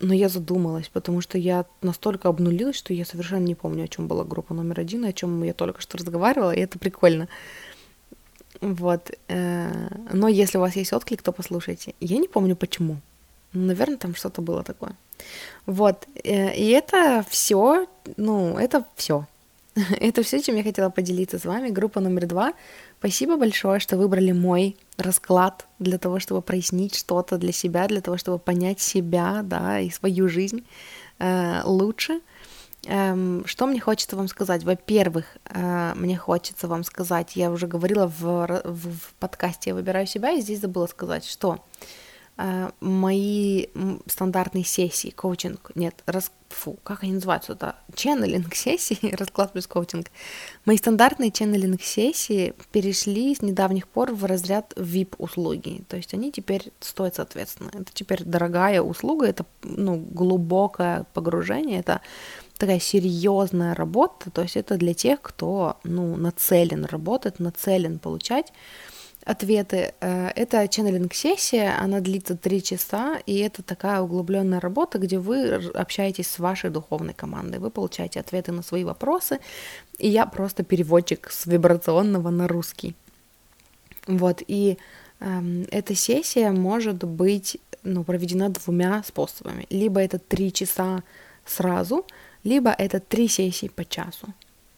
но я задумалась, потому что я настолько обнулилась, что я совершенно не помню, о чем была группа номер один, о чем я только что разговаривала, и это прикольно. Вот. Э, но если у вас есть отклик, то послушайте. Я не помню почему. Наверное, там что-то было такое. Вот. Э, и это все, ну, это все. Это все, чем я хотела поделиться с вами. Группа номер два. Спасибо большое, что выбрали мой расклад для того, чтобы прояснить что-то для себя, для того, чтобы понять себя, да, и свою жизнь э, лучше. Эм, что мне хочется вам сказать? Во-первых, э, мне хочется вам сказать, я уже говорила в, в, в подкасте «Я выбираю себя», и здесь забыла сказать, что мои стандартные сессии, коучинг, нет, рас, фу, как они называются, это ченнелинг сессии, расклад плюс коучинг. Мои стандартные ченнелинг сессии перешли с недавних пор в разряд VIP услуги, то есть они теперь стоят соответственно. Это теперь дорогая услуга, это ну, глубокое погружение, это такая серьезная работа, то есть это для тех, кто ну, нацелен работать, нацелен получать ответы. Э, это ченнелинг-сессия, она длится три часа, и это такая углубленная работа, где вы общаетесь с вашей духовной командой, вы получаете ответы на свои вопросы, и я просто переводчик с вибрационного на русский. Вот, и эм, эта сессия может быть ну, проведена двумя способами. Либо это три часа сразу, либо это три сессии по часу.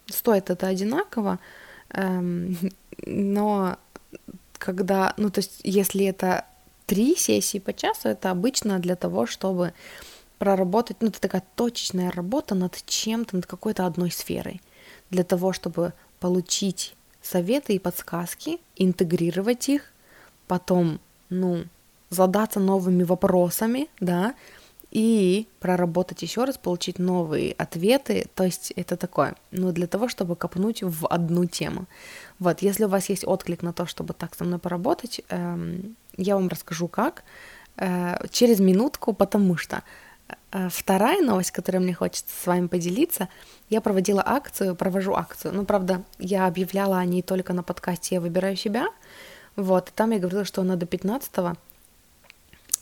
Стоит это одинаково, эм, но когда, ну, то есть, если это три сессии по часу, это обычно для того, чтобы проработать, ну, это такая точечная работа над чем-то, над какой-то одной сферой, для того, чтобы получить советы и подсказки, интегрировать их, потом, ну, задаться новыми вопросами, да, и проработать еще раз, получить новые ответы. То есть это такое, ну, для того, чтобы копнуть в одну тему. Вот, если у вас есть отклик на то, чтобы так со мной поработать, эм, я вам расскажу как. Э, через минутку, потому что э, вторая новость, которую мне хочется с вами поделиться, я проводила акцию, провожу акцию. Ну, правда, я объявляла о ней только на подкасте «Я выбираю себя». Вот, и там я говорила, что она до 15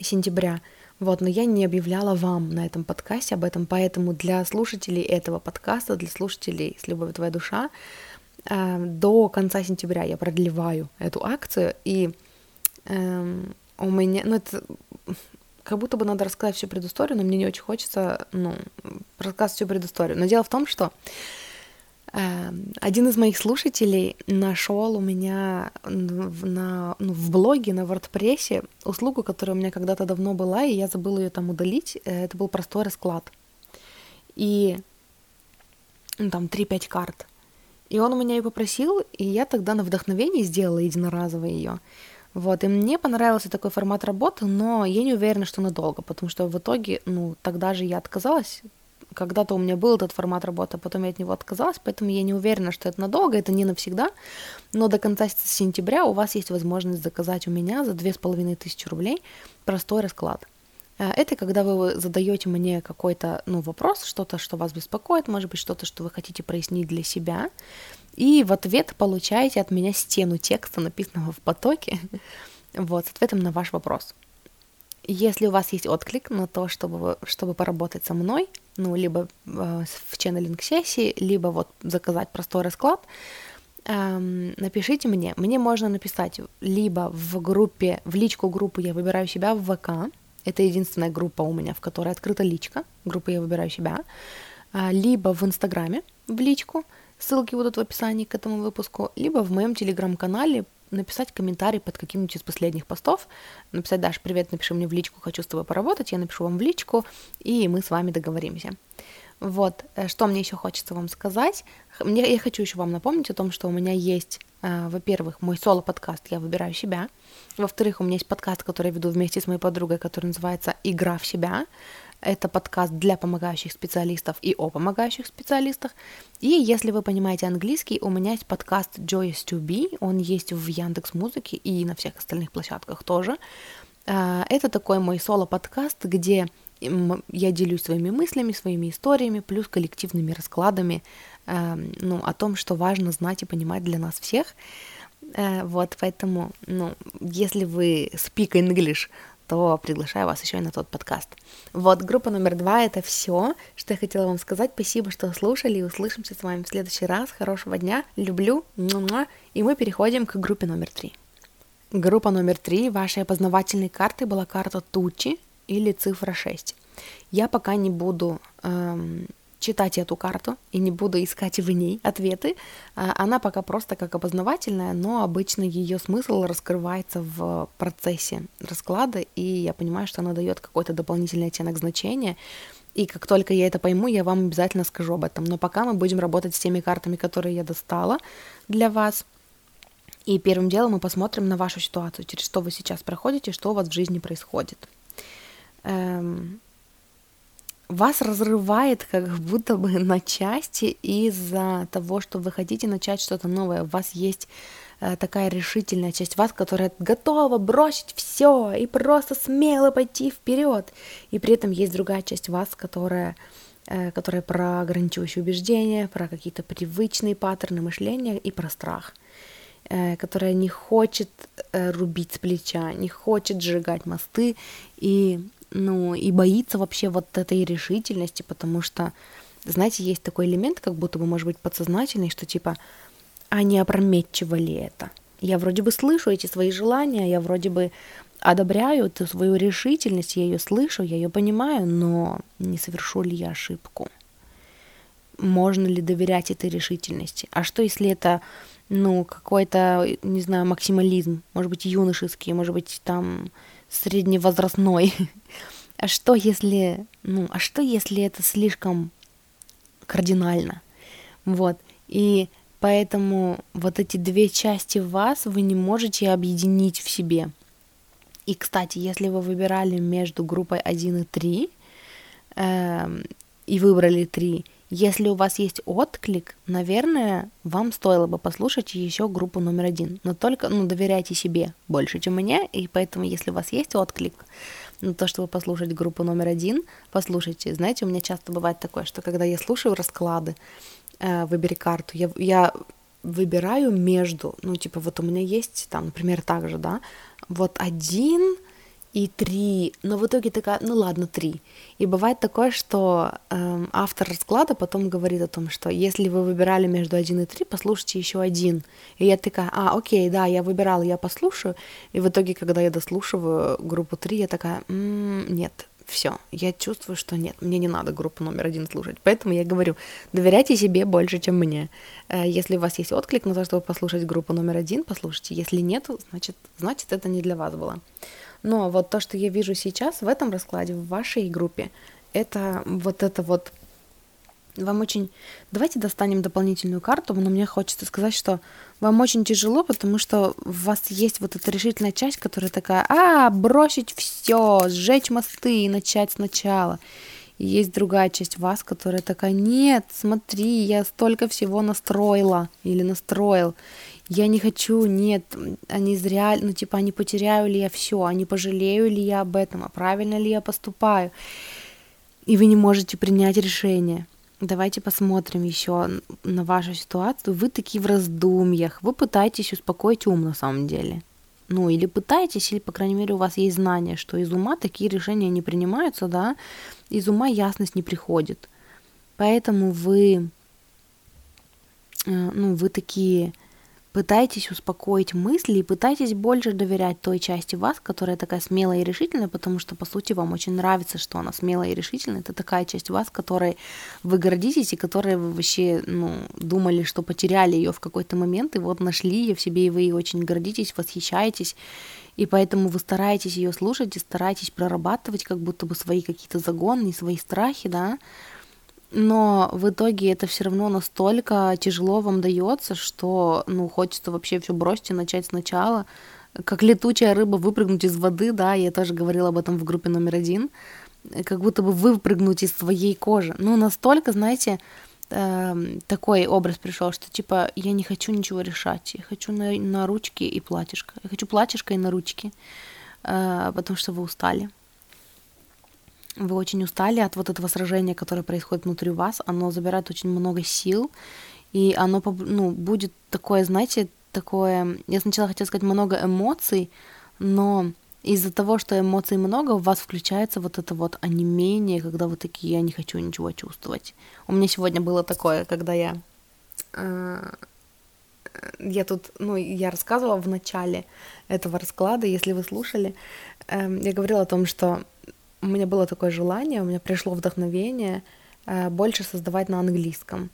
сентября – вот, но я не объявляла вам на этом подкасте об этом, поэтому для слушателей этого подкаста, для слушателей с любовью твоя душа, до конца сентября я продлеваю эту акцию, и э, у меня, ну это как будто бы надо рассказать всю предысторию, но мне не очень хочется, ну, рассказывать всю предысторию. Но дело в том, что э, один из моих слушателей нашел у меня в, на, ну, в блоге на WordPress услугу, которая у меня когда-то давно была, и я забыла ее там удалить. Э, это был простой расклад. И ну, там 3-5 карт. И он у меня ее попросил, и я тогда на вдохновении сделала единоразово ее. Вот, и мне понравился такой формат работы, но я не уверена, что надолго, потому что в итоге, ну, тогда же я отказалась, когда-то у меня был этот формат работы, а потом я от него отказалась, поэтому я не уверена, что это надолго, это не навсегда, но до конца сентября у вас есть возможность заказать у меня за 2500 рублей простой расклад. Э, это когда вы задаете мне какой-то ну, вопрос, что-то, что вас беспокоит, может быть, что-то, что вы хотите прояснить для себя, и в ответ получаете от меня стену текста, написанного в потоке, вот, с ответом на ваш вопрос. Если у вас есть отклик на то, чтобы, чтобы поработать со мной, ну, либо э, в ченнелинг-сессии, либо вот заказать простой расклад, э, напишите мне. Мне можно написать либо в группе, в личку группу «Я выбираю себя» в ВК, это единственная группа у меня, в которой открыта личка, группа «Я выбираю себя», э, либо в Инстаграме в личку – Ссылки будут в описании к этому выпуску, либо в моем телеграм-канале написать комментарий под каким-нибудь из последних постов, написать, Даш, привет, напиши мне в личку, хочу с тобой поработать, я напишу вам в личку, и мы с вами договоримся. Вот, э, что мне еще хочется вам сказать. Мне, я хочу еще вам напомнить о том, что у меня есть, во-первых, мой соло-подкаст «Я выбираю себя», во-вторых, у меня есть подкаст, который я веду вместе с моей подругой, который называется «Игра в себя», это подкаст для помогающих специалистов и о помогающих специалистах. И если вы понимаете английский, у меня есть подкаст Joyous to Be, он есть в Яндекс Музыке и на всех остальных площадках тоже. А, это такой мой соло-подкаст, где я делюсь своими мыслями, своими историями, плюс коллективными раскладами, ну, о том, что важно знать и понимать для нас всех. Э, вот, поэтому, ну, если вы speak English, то приглашаю вас еще и на тот подкаст. Вот, группа номер два — это все, что я хотела вам сказать. Спасибо, что слушали, и услышимся с вами в следующий раз. Хорошего дня, люблю, и мы переходим к группе номер три. Группа номер три вашей опознавательной карты была карта Тучи или цифра 6. Я пока не буду эм, читать эту карту и не буду искать в ней ответы. А, она пока просто как опознавательная, но обычно ее смысл раскрывается в процессе расклада, и я понимаю, что она дает какой-то дополнительный оттенок значения. И как только я это пойму, я вам обязательно скажу об этом. Но пока мы будем работать с теми картами, которые я достала для вас. И первым делом мы посмотрим на вашу ситуацию, через что вы сейчас проходите, что у вас в жизни происходит. Эм, вас разрывает как будто бы на части из-за того, что вы хотите начать что-то новое. У вас есть э, такая решительная часть вас, которая готова бросить все и просто смело пойти вперед. И при этом есть другая часть вас, которая, э, которая про ограничивающие убеждения, про какие-то привычные паттерны мышления и про страх э, которая не хочет рубить с плеча, не хочет сжигать мосты и ну, и боится вообще вот этой решительности, потому что, знаете, есть такой элемент, как будто бы, может быть, подсознательный, что типа, а не опрометчиво ли это? Я вроде бы слышу эти свои желания, я вроде бы одобряю эту свою решительность, я ее слышу, я ее понимаю, но не совершу ли я ошибку? Можно ли доверять этой решительности? А что, если это, ну, какой-то, не знаю, максимализм, может быть, юношеский, может быть, там, средневозрастной. А что если, ну, а что если это слишком кардинально? Вот. И поэтому вот эти две части вас вы не можете объединить в себе. И, кстати, если вы выбирали между группой 1 и 3, э, и выбрали 3, если у вас есть отклик, наверное, вам стоило бы послушать еще группу номер один. Но только, ну, доверяйте себе больше, чем мне, и поэтому, если у вас есть отклик на то, чтобы послушать группу номер один, послушайте. Знаете, у меня часто бывает такое, что когда я слушаю расклады, э, выбери карту, я, я выбираю между, ну, типа, вот у меня есть там, например, так же, да, вот один и три, но в итоге такая, ну ладно, три. И бывает такое, что эм, автор расклада потом говорит о том, что если вы выбирали между один и три, послушайте еще один. И я такая, а, окей, да, я выбирала, я послушаю. И в итоге, когда я дослушиваю группу три, я такая, м-м, нет, все, я чувствую, что нет, мне не надо группу номер один слушать. Поэтому я говорю, доверяйте себе больше, чем мне. Э, если у вас есть отклик на то, чтобы послушать группу номер один, послушайте. Если нет, значит, значит это не для вас было. Но вот то, что я вижу сейчас в этом раскладе, в вашей группе, это вот это вот вам очень... Давайте достанем дополнительную карту, но мне хочется сказать, что вам очень тяжело, потому что у вас есть вот эта решительная часть, которая такая, а, бросить все, сжечь мосты и начать сначала. И есть другая часть вас, которая такая, нет, смотри, я столько всего настроила или настроил я не хочу, нет, они зря, ну типа, они потеряю ли я все, они пожалею ли я об этом, а правильно ли я поступаю. И вы не можете принять решение. Давайте посмотрим еще на вашу ситуацию. Вы такие в раздумьях, вы пытаетесь успокоить ум на самом деле. Ну, или пытаетесь, или, по крайней мере, у вас есть знание, что из ума такие решения не принимаются, да, из ума ясность не приходит. Поэтому вы, э, ну, вы такие пытайтесь успокоить мысли и пытайтесь больше доверять той части вас, которая такая смелая и решительная, потому что, по сути, вам очень нравится, что она смелая и решительная. Это такая часть вас, которой вы гордитесь и которой вы вообще ну, думали, что потеряли ее в какой-то момент, и вот нашли ее в себе, и вы ей очень гордитесь, восхищаетесь. И поэтому вы стараетесь ее слушать и стараетесь прорабатывать как будто бы свои какие-то загоны, свои страхи, да, но в итоге это все равно настолько тяжело вам дается, что ну хочется вообще все бросить и начать сначала, как летучая рыба выпрыгнуть из воды, да, я тоже говорила об этом в группе номер один, как будто бы выпрыгнуть из своей кожи. Ну настолько, знаете, э, такой образ пришел, что типа я не хочу ничего решать, я хочу на, на ручки и платьишко, я хочу платьишко и на ручки, э, потому что вы устали вы очень устали от вот этого сражения, которое происходит внутри вас, оно забирает очень много сил, и оно ну, будет такое, знаете, такое, я сначала хотела сказать много эмоций, но из-за того, что эмоций много, у вас включается вот это вот онемение, когда вы такие, я не хочу ничего чувствовать. У меня сегодня было такое, когда я... Э, я тут, ну, я рассказывала в начале этого расклада, если вы слушали, эм, я говорила о том, что у меня было такое желание, у меня пришло вдохновение э, больше создавать на английском.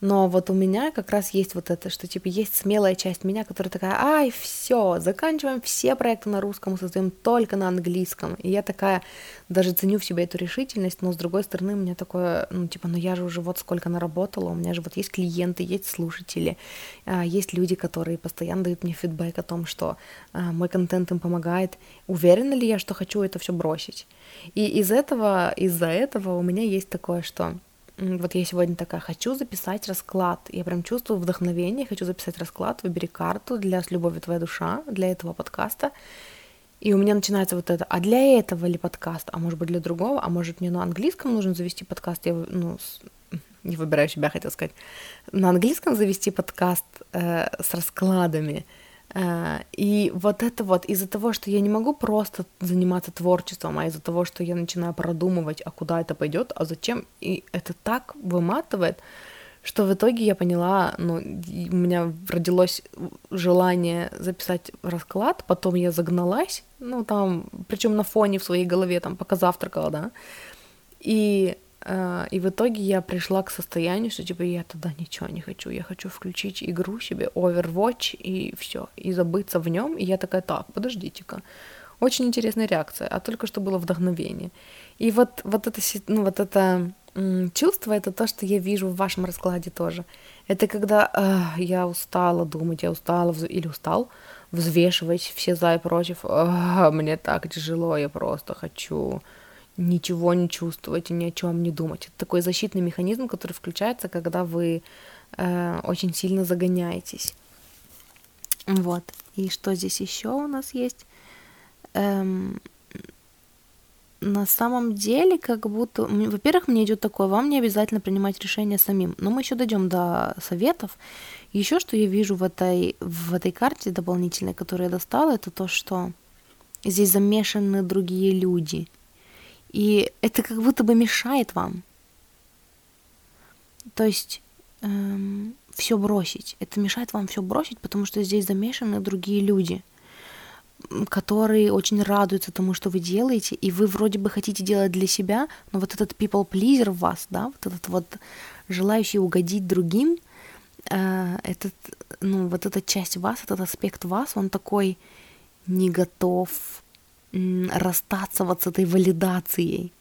Но вот у меня как раз есть вот это, что типа есть смелая часть меня, которая такая, ай, все, заканчиваем все проекты на русском, создаем только на английском. И я такая даже ценю в себе эту решительность, но с другой стороны у меня такое, ну типа, ну я же уже вот сколько наработала, у меня же вот есть клиенты, есть слушатели, а, есть люди, которые постоянно дают мне фидбэк о том, что а, мой контент им помогает. Уверена ли я, что хочу это все бросить? И из этого, из-за этого у меня есть такое, что вот я сегодня такая, хочу записать расклад. Я прям чувствую вдохновение, хочу записать расклад, выбери карту для «С любовью твоя душа», для этого подкаста. И у меня начинается вот это, а для этого ли подкаст, а может быть для другого, а может мне на английском нужно завести подкаст, я, ну, не выбираю себя, хотел сказать, на английском завести подкаст э, с раскладами, и вот это вот из-за того, что я не могу просто заниматься творчеством, а из-за того, что я начинаю продумывать, а куда это пойдет, а зачем, и это так выматывает, что в итоге я поняла, ну, у меня родилось желание записать расклад, потом я загналась, ну, там, причем на фоне в своей голове, там, пока завтракала, да, и и в итоге я пришла к состоянию, что типа я тогда ничего не хочу, я хочу включить игру себе, Overwatch и все, и забыться в нем. И я такая, так, подождите-ка, очень интересная реакция, а только что было вдохновение. И вот, вот это, ну, вот это чувство, это то, что я вижу в вашем раскладе тоже. Это когда э, я устала думать, я устала или устал взвешивать все за и против. Э, мне так тяжело, я просто хочу ничего не чувствовать и ни о чем не думать. Это такой защитный механизм, который включается, когда вы э, очень сильно загоняетесь. Вот. И что здесь еще у нас есть? Эм, на самом деле, как будто, во-первых, мне идет такое, вам не обязательно принимать решение самим, но мы еще дойдем до советов. Еще что я вижу в этой, в этой карте дополнительной, которую я достала, это то, что здесь замешаны другие люди. И это как будто бы мешает вам. То есть эм, все бросить. Это мешает вам все бросить, потому что здесь замешаны другие люди, которые очень радуются тому, что вы делаете, и вы вроде бы хотите делать для себя, но вот этот people pleaser в вас, да, вот этот вот желающий угодить другим, э, этот, ну, вот эта часть вас, этот аспект вас, он такой не готов расстаться вот с этой валидацией.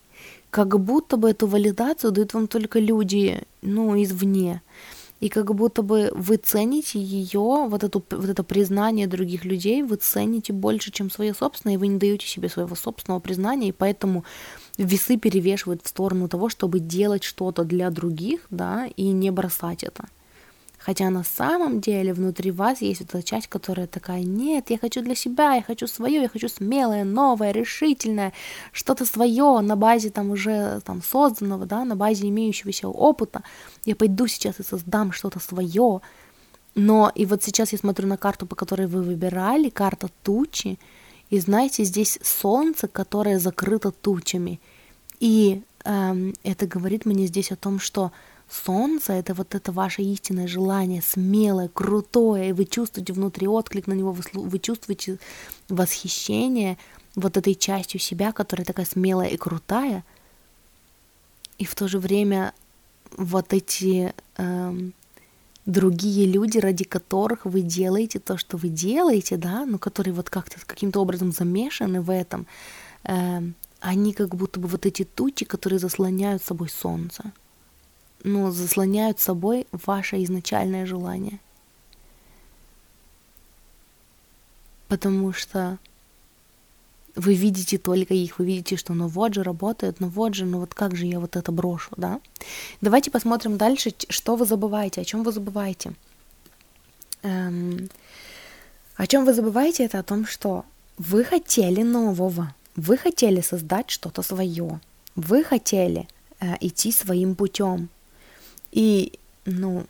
Как будто бы эту валидацию дают вам только люди, ну, извне. И как будто бы вы цените ее, вот, эту, вот это признание других людей, вы цените больше, чем свое собственное, и вы не даете себе своего собственного признания, и поэтому весы перевешивают в сторону того, чтобы делать что-то для других, да, и не бросать это. Хотя на самом деле внутри вас есть вот эта часть, которая такая, нет, я хочу для себя, я хочу свое, я хочу смелое, новое, решительное, что-то свое на базе там уже там созданного, да, на базе имеющегося опыта. Я пойду сейчас и создам что-то свое. Но и вот сейчас я смотрю на карту, по которой вы выбирали, карта тучи, и знаете, здесь солнце, которое закрыто тучами. И эм, это говорит мне здесь о том, что Солнце — это вот это ваше истинное желание, смелое, крутое, и вы чувствуете внутри отклик на него, вы, вы чувствуете восхищение вот этой частью себя, которая такая смелая и крутая, и в то же время вот эти эм, другие люди, ради которых вы делаете то, что вы делаете, да, ну, которые вот как-то каким-то образом замешаны в этом, эм, они как будто бы вот эти тучи, которые заслоняют собой солнце ну, заслоняют собой ваше изначальное желание. Потому что вы видите только их, вы видите, что ну вот же работает, ну вот же, ну вот как же я вот это брошу, да? Давайте посмотрим дальше, что вы забываете, о чем вы забываете. Эм, о чем вы забываете, это о том, что вы хотели нового, вы хотели создать что-то свое, вы хотели э, идти своим путем, и, ну,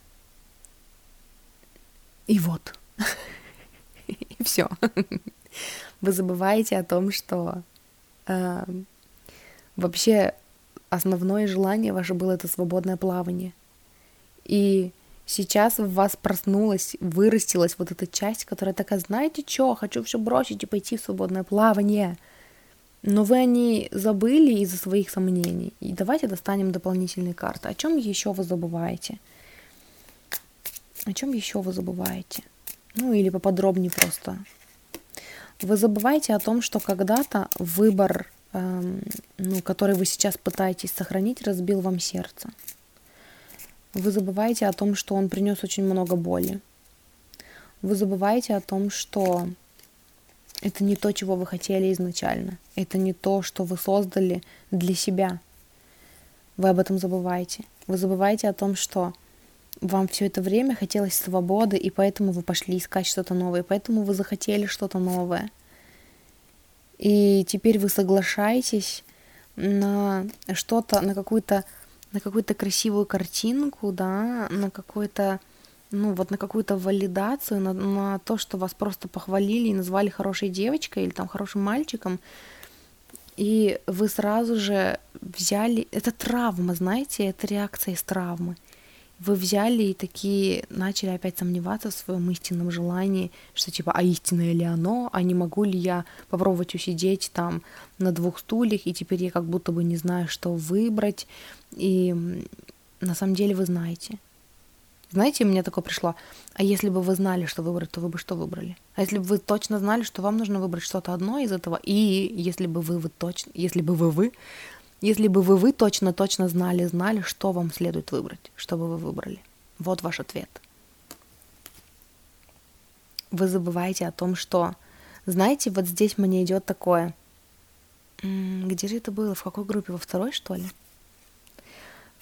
и вот. И все. Вы забываете о том, что э, вообще основное желание ваше было это свободное плавание. И сейчас в вас проснулась, вырастилась вот эта часть, которая такая, знаете что, хочу все бросить и пойти в свободное плавание. Но вы о ней забыли из-за своих сомнений. И давайте достанем дополнительные карты. О чем еще вы забываете? О чем еще вы забываете? Ну или поподробнее просто. Вы забываете о том, что когда-то выбор, эм, ну, который вы сейчас пытаетесь сохранить, разбил вам сердце. Вы забываете о том, что он принес очень много боли. Вы забываете о том, что это не то, чего вы хотели изначально. Это не то, что вы создали для себя. Вы об этом забываете. Вы забываете о том, что вам все это время хотелось свободы, и поэтому вы пошли искать что-то новое, и поэтому вы захотели что-то новое. И теперь вы соглашаетесь на что-то, на какую-то на какую-то красивую картинку, да, на какой-то ну, вот на какую-то валидацию, на, на то, что вас просто похвалили и назвали хорошей девочкой или там хорошим мальчиком, и вы сразу же взяли... Это травма, знаете, это реакция из травмы. Вы взяли и такие начали опять сомневаться в своем истинном желании, что типа, а истинное ли оно, а не могу ли я попробовать усидеть там на двух стульях, и теперь я как будто бы не знаю, что выбрать. И на самом деле вы знаете. Знаете, мне такое пришло, а если бы вы знали, что выбрать, то вы бы что выбрали? А если бы вы точно знали, что вам нужно выбрать что-то одно из этого, и если бы вы, вы точно, если бы вы вы, если бы вы вы точно точно знали, знали, что вам следует выбрать, что бы вы выбрали. Вот ваш ответ. Вы забываете о том, что, знаете, вот здесь мне идет такое. Где же это было? В какой группе? Во второй, что ли?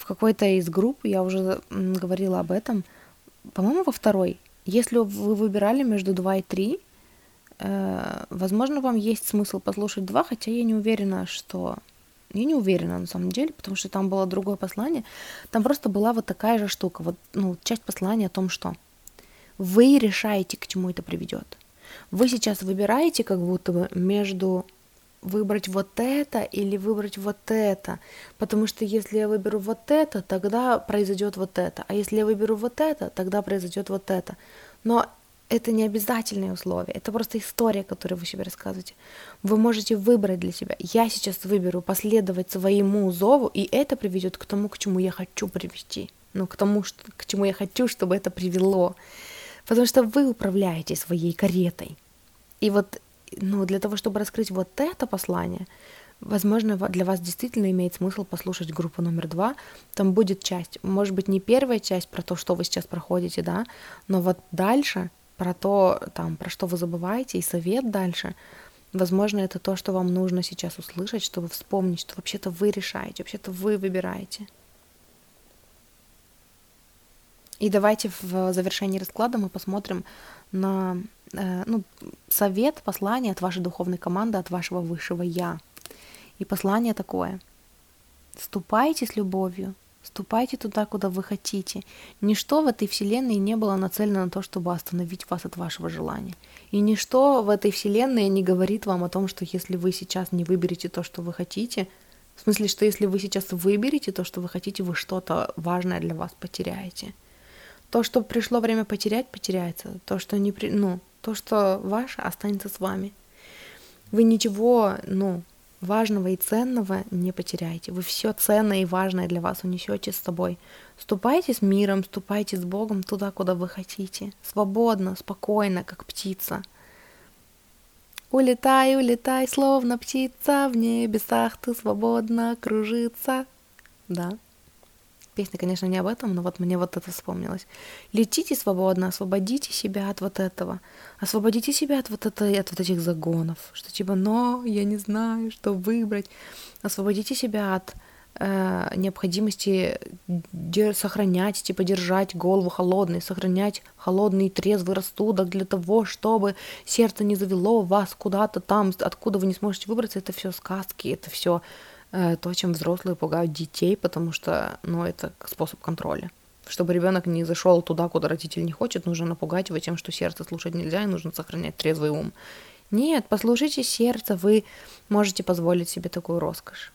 В какой-то из групп, я уже говорила об этом, по-моему, во второй. Если вы выбирали между 2 и 3, э, возможно, вам есть смысл послушать 2, хотя я не уверена, что... Я не уверена на самом деле, потому что там было другое послание. Там просто была вот такая же штука, вот ну, часть послания о том, что вы решаете, к чему это приведет. Вы сейчас выбираете как будто бы между выбрать вот это или выбрать вот это. Потому что если я выберу вот это, тогда произойдет вот это. А если я выберу вот это, тогда произойдет вот это. Но это не обязательные условия, это просто история, которую вы себе рассказываете. Вы можете выбрать для себя. Я сейчас выберу последовать своему зову, и это приведет к тому, к чему я хочу привести. Ну, к тому, что, к чему я хочу, чтобы это привело. Потому что вы управляете своей каретой. И вот ну, для того, чтобы раскрыть вот это послание, возможно, для вас действительно имеет смысл послушать группу номер два. Там будет часть, может быть, не первая часть про то, что вы сейчас проходите, да, но вот дальше про то, там, про что вы забываете, и совет дальше, возможно, это то, что вам нужно сейчас услышать, чтобы вспомнить, что вообще-то вы решаете, вообще-то вы выбираете. И давайте в завершении расклада мы посмотрим на ну, совет, послание от вашей духовной команды, от вашего высшего Я. И послание такое. Ступайте с любовью, ступайте туда, куда вы хотите. Ничто в этой вселенной не было нацелено на то, чтобы остановить вас от вашего желания. И ничто в этой вселенной не говорит вам о том, что если вы сейчас не выберете то, что вы хотите, в смысле, что если вы сейчас выберете то, что вы хотите, вы что-то важное для вас потеряете. То, что пришло время потерять, потеряется. То, что не при... ну, то, что ваше, останется с вами. Вы ничего, ну, важного и ценного не потеряете. Вы все ценное и важное для вас унесете с собой. Ступайте с миром, ступайте с Богом туда, куда вы хотите. Свободно, спокойно, как птица. Улетай, улетай, словно птица, в небесах ты свободно кружится. Да. Песня, конечно, не об этом, но вот мне вот это вспомнилось. Летите свободно, освободите себя от вот этого. Освободите себя от вот, это, от вот этих загонов. Что типа, но я не знаю, что выбрать. Освободите себя от э, необходимости дер- сохранять, типа держать голову холодной, сохранять холодный трезвый рассудок для того, чтобы сердце не завело вас куда-то там, откуда вы не сможете выбраться. Это все сказки, это все то, чем взрослые пугают детей, потому что, ну, это способ контроля. Чтобы ребенок не зашел туда, куда родитель не хочет, нужно напугать его тем, что сердце слушать нельзя, и нужно сохранять трезвый ум. Нет, послушайте сердце, вы можете позволить себе такую роскошь.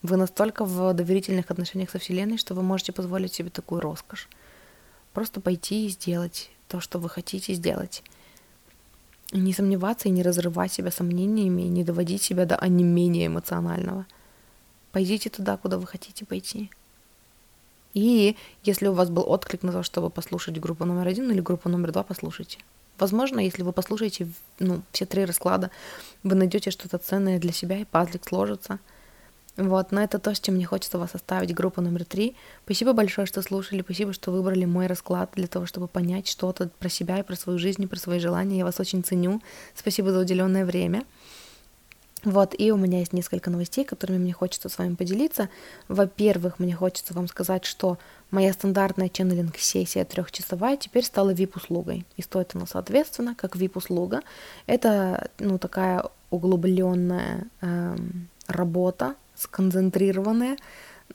Вы настолько в доверительных отношениях со Вселенной, что вы можете позволить себе такую роскошь. Просто пойти и сделать то, что вы хотите сделать не сомневаться и не разрывать себя сомнениями, и не доводить себя до онемения эмоционального. Пойдите туда, куда вы хотите пойти. И если у вас был отклик на то, чтобы послушать группу номер один или группу номер два, послушайте. Возможно, если вы послушаете ну, все три расклада, вы найдете что-то ценное для себя, и пазлик сложится – вот, но это то, с чем мне хочется вас оставить. Группа номер три. Спасибо большое, что слушали, спасибо, что выбрали мой расклад для того, чтобы понять что-то про себя и про свою жизнь, и про свои желания. Я вас очень ценю. Спасибо за уделенное время. Вот, и у меня есть несколько новостей, которыми мне хочется с вами поделиться. Во-первых, мне хочется вам сказать, что моя стандартная ченнелинг-сессия трехчасовая теперь стала VIP-услугой. И стоит она, соответственно, как VIP-услуга. Это, ну, такая углубленная эм, работа сконцентрированное.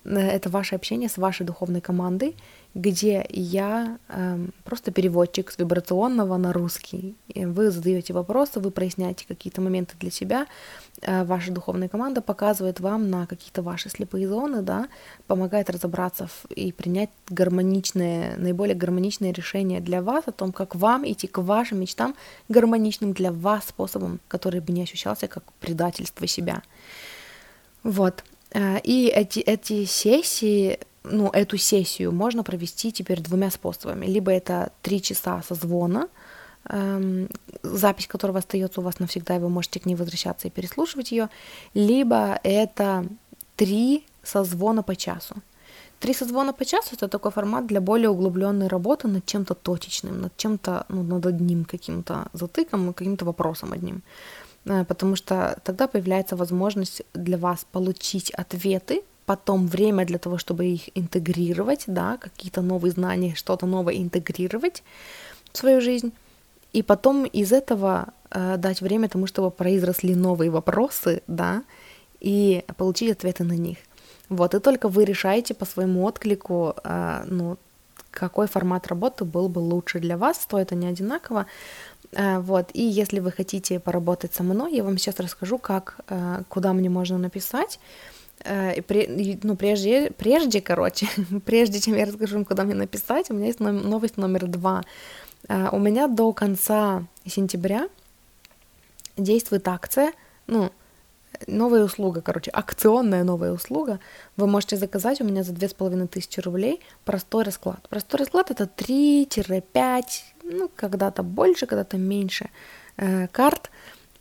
Э, это ваше общение с вашей духовной командой, где я э, просто переводчик с вибрационного на русский. Вы задаете вопросы, вы проясняете какие-то моменты для себя. Э, ваша духовная команда показывает вам на какие-то ваши слепые зоны, да, помогает разобраться в, и принять гармоничное, наиболее гармоничное решение для вас о том, как вам идти к вашим мечтам гармоничным для вас способом, который бы не ощущался как предательство себя. Вот. Э, и эти, эти сессии, ну, эту сессию можно провести теперь двумя способами. Либо это три часа созвона, эм, запись которого остается у вас навсегда, и вы можете к ней возвращаться и переслушивать ее, либо это три созвона по часу. Три созвона по часу это такой формат для более углубленной работы над чем-то точечным, над чем-то, ну, над одним каким-то затыком, каким-то вопросом одним. Э, потому что тогда появляется возможность для вас получить ответы, потом время для того, чтобы их интегрировать, да, какие-то новые знания, что-то новое интегрировать в свою жизнь, и потом из этого э, дать время тому, чтобы произросли новые вопросы, да, и получить ответы на них. Вот, и только вы решаете по своему отклику, э, ну, какой формат работы был бы лучше для вас, стоит они одинаково. Э, вот, и если вы хотите поработать со мной, я вам сейчас расскажу, как, э, куда мне можно написать. Э, ну, прежде, прежде, короче, прежде чем я расскажу куда мне написать, у меня есть новость номер два. У меня до конца сентября действует акция, ну, новая услуга, короче, акционная новая услуга. Вы можете заказать у меня за 2500 рублей простой расклад. Простой расклад это 3-5, ну, когда-то больше, когда-то меньше э, карт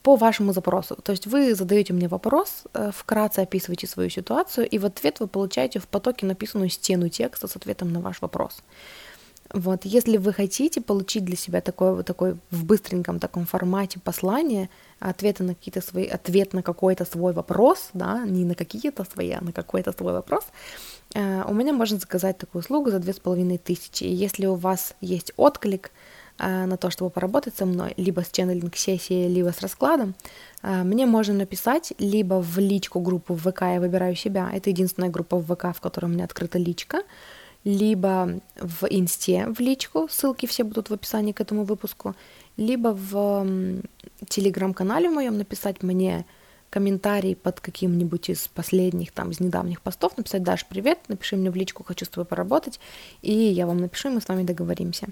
по вашему запросу. То есть вы задаете мне вопрос, э, вкратце описываете свою ситуацию, и в ответ вы получаете в потоке написанную стену текста с ответом на ваш вопрос. Вот, если вы хотите получить для себя такой, вот такой в быстреньком таком формате послание, ответы на какие-то свои, ответ на какой-то свой вопрос, да, не на какие-то свои, а на какой-то свой вопрос, э, у меня можно заказать такую услугу за две с половиной тысячи. И если у вас есть отклик на то, чтобы поработать со мной, либо с ченнелинг-сессией, либо с раскладом, э, мне можно написать либо в личку группу в ВК «Я выбираю себя», это единственная группа в ВК, в которой у меня открыта личка, либо в инсте в личку, ссылки все будут в описании к этому выпуску, либо в телеграм-канале моем написать мне комментарий под каким-нибудь из последних, там, из недавних постов, написать, Даш, привет, напиши мне в личку, хочу с тобой поработать, и я вам напишу, и мы с вами договоримся.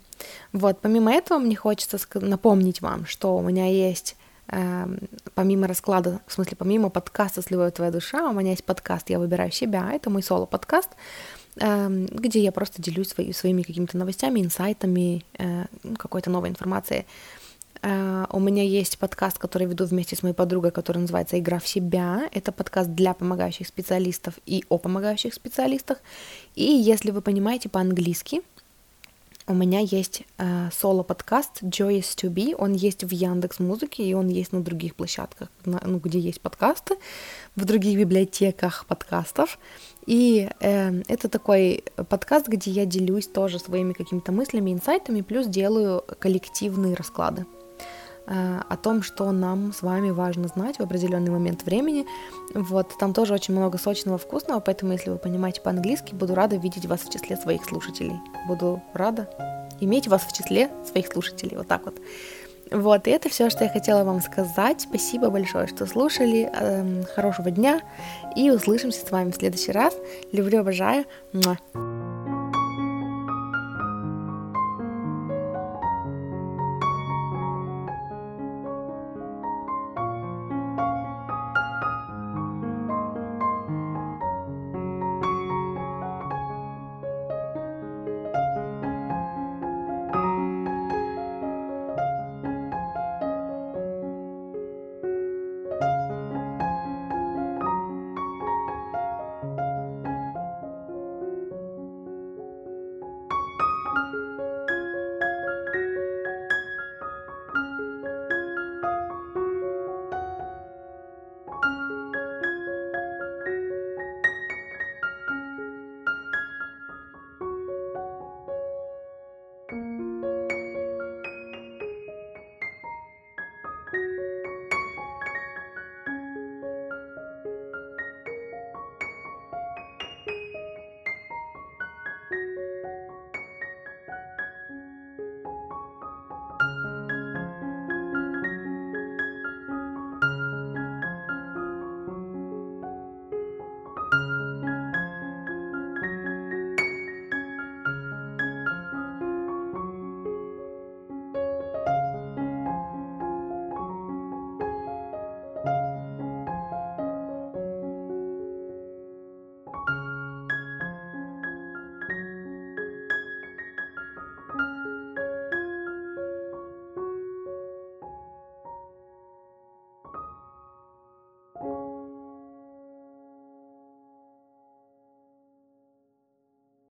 Вот, помимо этого, мне хочется напомнить вам, что у меня есть э, помимо расклада, в смысле, помимо подкаста «Сливая твоя душа», у меня есть подкаст «Я выбираю себя», это мой соло-подкаст, Эм, где я просто делюсь свои, своими какими-то новостями, инсайтами, э, ну, какой-то новой информацией. Uh, у меня есть подкаст, который веду вместе с моей подругой, который называется «Игра в себя». Это подкаст для помогающих специалистов и о помогающих специалистах. И если вы понимаете по-английски, у меня есть э, соло-подкаст Joyous to Be, он есть в Яндекс Музыке, и он есть на других площадках, на, ну, где есть подкасты, в других библиотеках подкастов. И э, это такой подкаст, где я делюсь тоже своими какими-то мыслями, инсайтами, плюс делаю коллективные расклады о том, что нам с вами важно знать в определенный момент времени. Вот, там тоже очень много сочного, вкусного, поэтому, если вы понимаете по-английски, буду рада видеть вас в числе своих слушателей. Буду рада иметь вас в числе своих слушателей. Вот так вот. Вот, и это все, что я хотела вам сказать. Спасибо большое, что слушали. Эм, хорошего дня. И услышимся с вами в следующий раз. Люблю, обожаю. Муа.